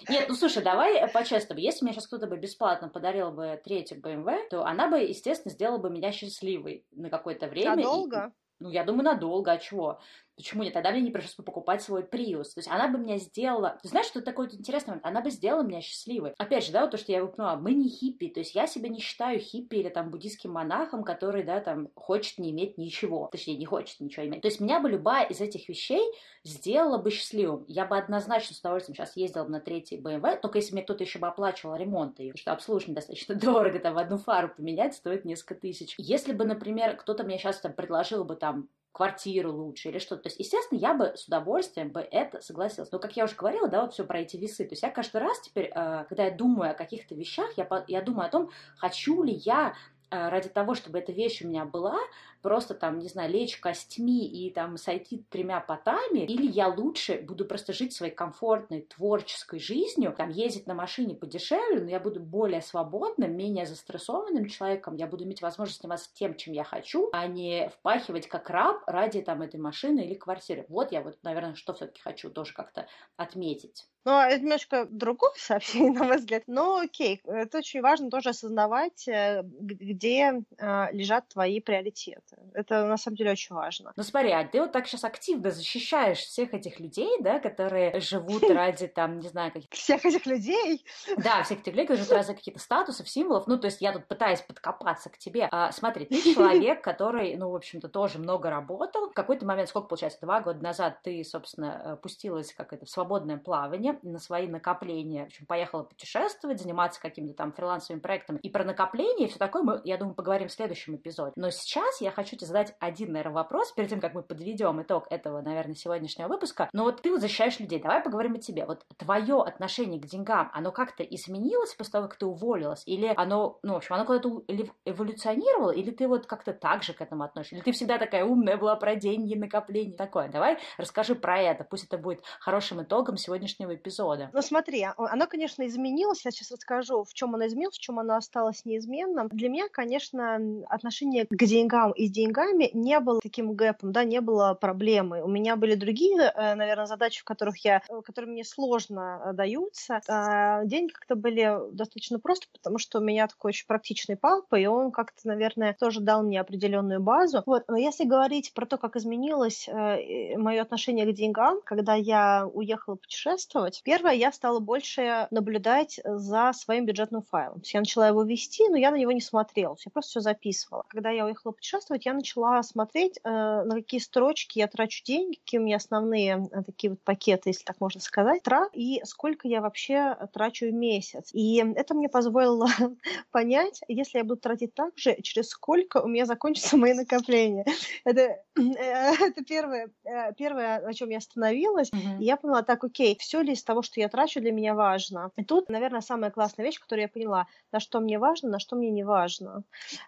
Speaker 1: Нет, ну слушай, давай э, по-честному. Если мне сейчас кто-то бы бесплатно подарил бы третью BMW, то она бы, естественно, сделала бы меня счастливой на какое-то время.
Speaker 2: Надолго?
Speaker 1: И, ну, я думаю, надолго. А чего? Почему нет? Тогда мне не пришлось бы покупать свой приус. То есть она бы меня сделала... Ты знаешь, что такое интересный момент? Она бы сделала меня счастливой. Опять же, да, вот то, что я выпнула, мы не хиппи. То есть я себя не считаю хиппи или там буддийским монахом, который, да, там, хочет не иметь ничего. Точнее, не хочет ничего иметь. То есть меня бы любая из этих вещей сделала бы счастливым. Я бы однозначно с удовольствием сейчас ездила бы на третий BMW, только если мне кто-то еще бы оплачивал ремонт ее, потому что обслуживание достаточно дорого, там, одну фару поменять стоит несколько тысяч. Если бы, например, кто-то мне сейчас там предложил бы там квартиру лучше или что-то. То есть, естественно, я бы с удовольствием бы это согласилась. Но, как я уже говорила, да, вот все про эти весы. То есть я каждый раз теперь, э, когда я думаю о каких-то вещах, я, я думаю о том, хочу ли я ради того, чтобы эта вещь у меня была, просто там, не знаю, лечь костьми и там сойти тремя потами, или я лучше буду просто жить своей комфортной творческой жизнью, там ездить на машине подешевле, но я буду более свободным, менее застрессованным человеком, я буду иметь возможность заниматься тем, чем я хочу, а не впахивать как раб ради там этой машины или квартиры. Вот я вот, наверное, что все-таки хочу тоже как-то отметить.
Speaker 2: Ну, а это немножко другое сообщение, на мой взгляд. Но окей, это очень важно тоже осознавать, э, где э, лежат твои приоритеты. Это на самом деле очень важно.
Speaker 1: Ну смотри, а ты вот так сейчас активно защищаешь всех этих людей, да, которые живут ради там, не знаю, каких
Speaker 2: Всех этих людей?
Speaker 1: Да, всех этих людей, которые живут ради каких-то статусов, символов. Ну, то есть я тут пытаюсь подкопаться к тебе. А, смотри, ты человек, который, ну, в общем-то, тоже много работал. В какой-то момент, сколько получается, два года назад ты, собственно, э, пустилась как это в свободное плавание на свои накопления. В общем, поехала путешествовать, заниматься какими-то там фрилансовыми проектами. И про накопление и все такое мы, я думаю, поговорим в следующем эпизоде. Но сейчас я хочу тебе задать один, наверное, вопрос, перед тем, как мы подведем итог этого, наверное, сегодняшнего выпуска. Но вот ты вот защищаешь людей. Давай поговорим о тебе. Вот твое отношение к деньгам, оно как-то изменилось после того, как ты уволилась? Или оно, ну, в общем, оно куда-то эволюционировало? Или ты вот как-то так же к этому относишься? Или ты всегда такая умная была про деньги, накопления? Такое. Давай расскажи про это. Пусть это будет хорошим итогом сегодняшнего.
Speaker 2: Ну, смотри, а, оно, конечно, изменилось. Я сейчас расскажу, в чем оно изменилось, в чем оно осталось неизменным. Для меня, конечно, отношение к деньгам и деньгами не было таким гэпом, да, не было проблемы. У меня были другие, э, наверное, задачи, в которых я, э, которые мне сложно э, даются. А деньги как-то были достаточно просто, потому что у меня такой очень практичный папа, и он как-то, наверное, тоже дал мне определенную базу. Вот. Но если говорить про то, как изменилось мое отношение к деньгам, когда я уехала путешествовать, первое, я стала больше наблюдать за своим бюджетным файлом. То есть я начала его вести, но я на него не смотрела, я просто все записывала. Когда я уехала путешествовать, я начала смотреть, э, на какие строчки я трачу деньги, какие у меня основные э, такие вот пакеты, если так можно сказать, трат, и сколько я вообще трачу в месяц. И это мне позволило понять, если я буду тратить так же, через сколько у меня закончатся мои накопления. Это, э, это первое, первое, на чем я остановилась. Mm-hmm. И я поняла, так, окей, все ли из того, что я трачу, для меня важно. И тут, наверное, самая классная вещь, которую я поняла, на что мне важно, на что мне не важно.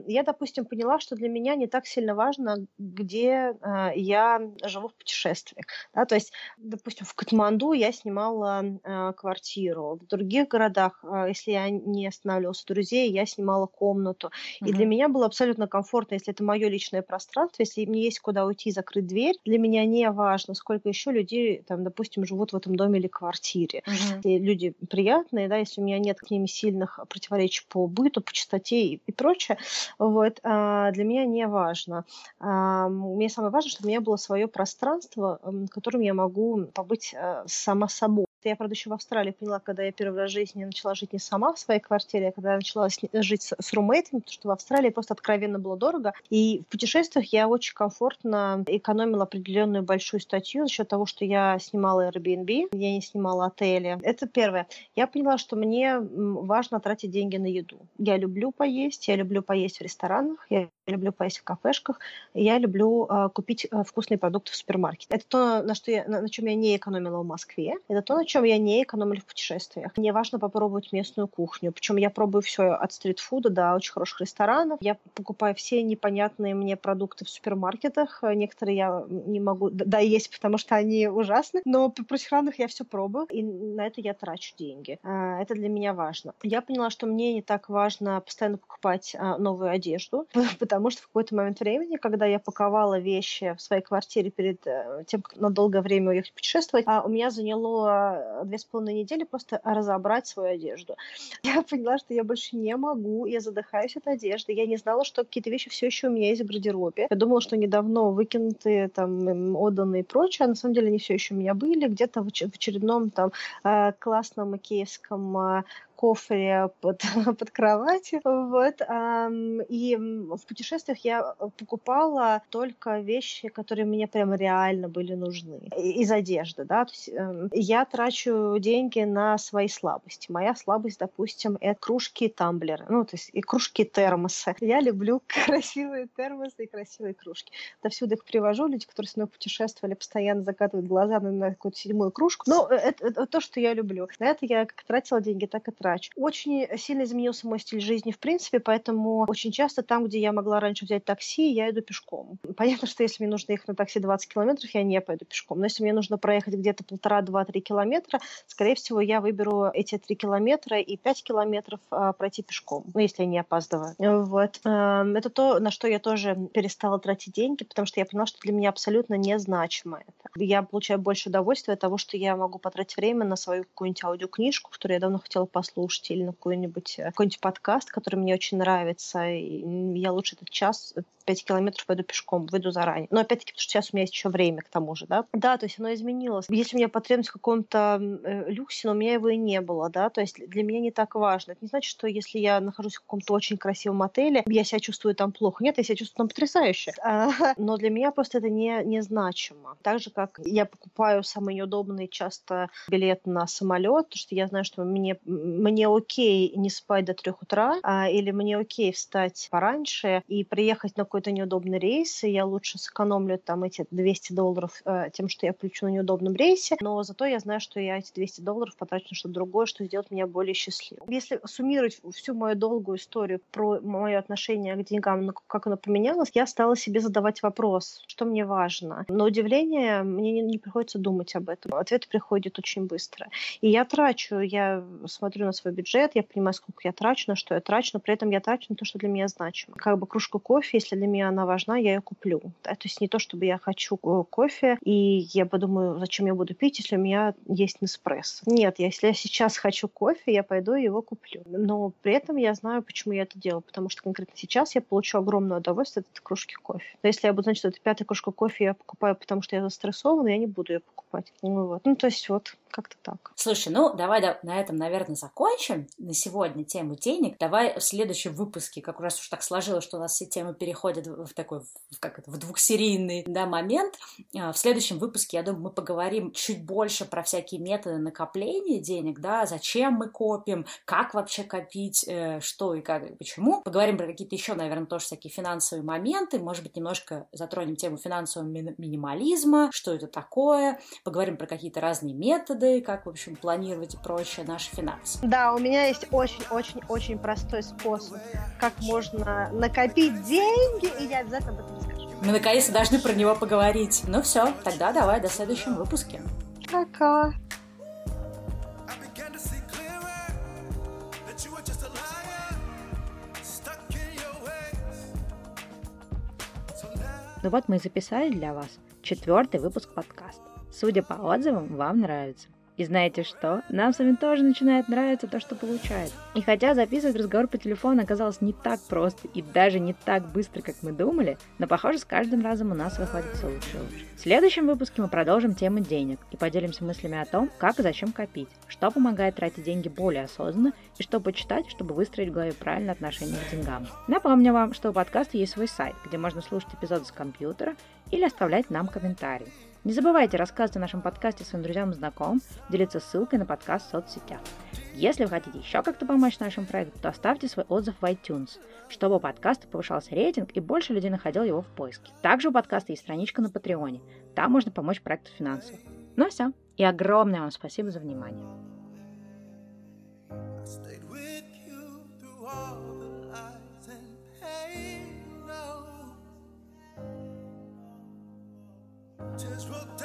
Speaker 2: Я, допустим, поняла, что для меня не так сильно важно, где э, я живу в путешествиях. Да? То есть, допустим, в Катманду я снимала э, квартиру, в других городах, э, если я не останавливалась у друзей, я снимала комнату. Mm-hmm. И для меня было абсолютно комфортно, если это мое личное пространство, если мне есть куда уйти и закрыть дверь, для меня не важно, сколько еще людей, там, допустим, живут в этом доме или квартире. Mm-hmm. И люди приятные, да, если у меня нет к ним сильных противоречий по быту, по чистоте и, и прочее, вот, а, для меня не важно. А, мне самое важное, чтобы у меня было свое пространство, в котором я могу побыть а, сама собой. Я, правда, еще в Австралии поняла, когда я первый раз в жизни начала жить не сама в своей квартире, а когда я начала жить с, с румейтами, потому что в Австралии просто откровенно было дорого. И в путешествиях я очень комфортно экономила определенную большую статью за счет того, что я снимала Airbnb, я не снимала отели. Это первое. Я поняла, что мне важно тратить деньги на еду. Я люблю поесть, я люблю поесть в ресторанах, я люблю поесть в кафешках, я люблю э, купить э, вкусные продукты в супермаркете. Это то, на, что я, на, на чем я не экономила в Москве. Это то, на чем я не экономлю в путешествиях. Мне важно попробовать местную кухню. Причем я пробую все от стритфуда до очень хороших ресторанов. Я покупаю все непонятные мне продукты в супермаркетах. Некоторые я не могу да есть, потому что они ужасны. Но при прочих равных я все пробую. И на это я трачу деньги. А, это для меня важно. Я поняла, что мне не так важно постоянно покупать а, новую одежду, потому что в какой-то момент времени, когда я паковала вещи в своей квартире перед э, тем, как на долгое время уехать путешествовать, а у меня заняло две с половиной недели просто разобрать свою одежду. Я поняла, что я больше не могу, я задыхаюсь от одежды. Я не знала, что какие-то вещи все еще у меня есть в гардеробе. Я думала, что недавно выкинутые, там, отданные и прочее, а на самом деле они все еще у меня были где-то в очередном там э, классном икеевском э, кофре под, под кроватью. Вот. И в путешествиях я покупала только вещи, которые мне прям реально были нужны. Из одежды, да. То есть эм, я трачу деньги на свои слабости. Моя слабость, допустим, это кружки и тамблеры. Ну, то есть и кружки термосы. Я люблю красивые термосы и красивые кружки. Отовсюду их привожу. Люди, которые с мной путешествовали, постоянно закатывают глаза на какую-то седьмую кружку. Но это, это то, что я люблю. На это я как тратила деньги, так и трачу врач. Очень сильно изменился мой стиль жизни в принципе, поэтому очень часто там, где я могла раньше взять такси, я иду пешком. Понятно, что если мне нужно ехать на такси 20 километров, я не пойду пешком. Но если мне нужно проехать где-то полтора, два, три километра, скорее всего, я выберу эти три километра и пять километров а, пройти пешком, ну, если я не опаздываю. Вот. Эм, это то, на что я тоже перестала тратить деньги, потому что я поняла, что для меня абсолютно незначимо это. Я получаю больше удовольствия от того, что я могу потратить время на свою какую-нибудь аудиокнижку, которую я давно хотела послушать, послушать, или на какой-нибудь э, какой подкаст, который мне очень нравится. И я лучше этот час 5 километров пойду пешком, выйду заранее. Но опять-таки, потому что сейчас у меня есть еще время к тому же, да. Да, то есть оно изменилось. Если у меня потребность в каком-то э, люксе, но у меня его и не было, да, то есть для меня не так важно. Это не значит, что если я нахожусь в каком-то очень красивом отеле, я себя чувствую там плохо. Нет, я себя чувствую там потрясающе. Но для меня просто это не, не значимо. Так же, как я покупаю самый неудобный часто билет на самолет, потому что я знаю, что мне, мне окей не спать до трех утра, а, или мне окей встать пораньше и приехать на какой-то неудобный рейс, и я лучше сэкономлю там эти 200 долларов э, тем, что я плечу на неудобном рейсе, но зато я знаю, что я эти 200 долларов потрачу на что-то другое, что сделает меня более счастливым. Если суммировать всю мою долгую историю про мое отношение к деньгам, как оно поменялось, я стала себе задавать вопрос, что мне важно. На удивление мне не, не приходится думать об этом. Ответ приходит очень быстро. И я трачу, я смотрю на свой бюджет, я понимаю, сколько я трачу, на что я трачу, но при этом я трачу на то, что для меня значимо. Как бы кружку кофе, если для меня она важна, я ее куплю. Да? То есть не то, чтобы я хочу э, кофе, и я подумаю, зачем я буду пить, если у меня есть Неспрессо. Нет, если я сейчас хочу кофе, я пойду его куплю. Но при этом я знаю, почему я это делаю, потому что конкретно сейчас я получу огромное удовольствие от этой кружки кофе. Но если я буду знать, что это пятая кружка кофе я покупаю, потому что я застрессована, я не буду ее покупать. Ну, вот. ну то есть вот как-то так.
Speaker 1: Слушай, ну давай да, на этом, наверное, закончим на сегодня тему денег. Давай в следующем выпуске, как раз уж так сложилось, что у нас все темы переходят в такой, в, как это, в двухсерийный да, момент. А, в следующем выпуске, я думаю, мы поговорим чуть больше про всякие методы накопления денег, да, зачем мы копим, как вообще копить, э, что и как, и почему. Поговорим про какие-то еще, наверное, тоже всякие финансовые моменты, может быть, немножко затронем тему финансового минимализма, что это такое, поговорим про какие-то разные методы, как, в общем, планировать и прочее наши финансы.
Speaker 2: Да, у меня есть очень-очень-очень простой способ, как можно накопить деньги, и я обязательно об этом расскажу.
Speaker 1: Мы наконец-то должны про него поговорить. Ну все, тогда давай до следующего выпуска.
Speaker 2: Пока.
Speaker 1: Ну вот мы и записали для вас четвертый выпуск подкаста. Судя по отзывам, вам нравится. И знаете что? Нам самим тоже начинает нравиться то, что получается. И хотя записывать разговор по телефону оказалось не так просто и даже не так быстро, как мы думали, но похоже, с каждым разом у нас выходит все лучше и лучше. В следующем выпуске мы продолжим тему денег и поделимся мыслями о том, как и зачем копить, что помогает тратить деньги более осознанно и что почитать, чтобы выстроить в голове правильное отношение к деньгам. Напомню вам, что у подкаста есть свой сайт, где можно слушать эпизоды с компьютера или оставлять нам комментарии. Не забывайте рассказывать о нашем подкасте своим друзьям и знакомым, делиться ссылкой на подкаст в соцсетях. Если вы хотите еще как-то помочь нашему проекту, то оставьте свой отзыв в iTunes, чтобы у подкаста повышался рейтинг и больше людей находил его в поиске. Также у подкаста есть страничка на Патреоне. Там можно помочь проекту финансово. Ну все. И огромное вам спасибо за внимание. we'll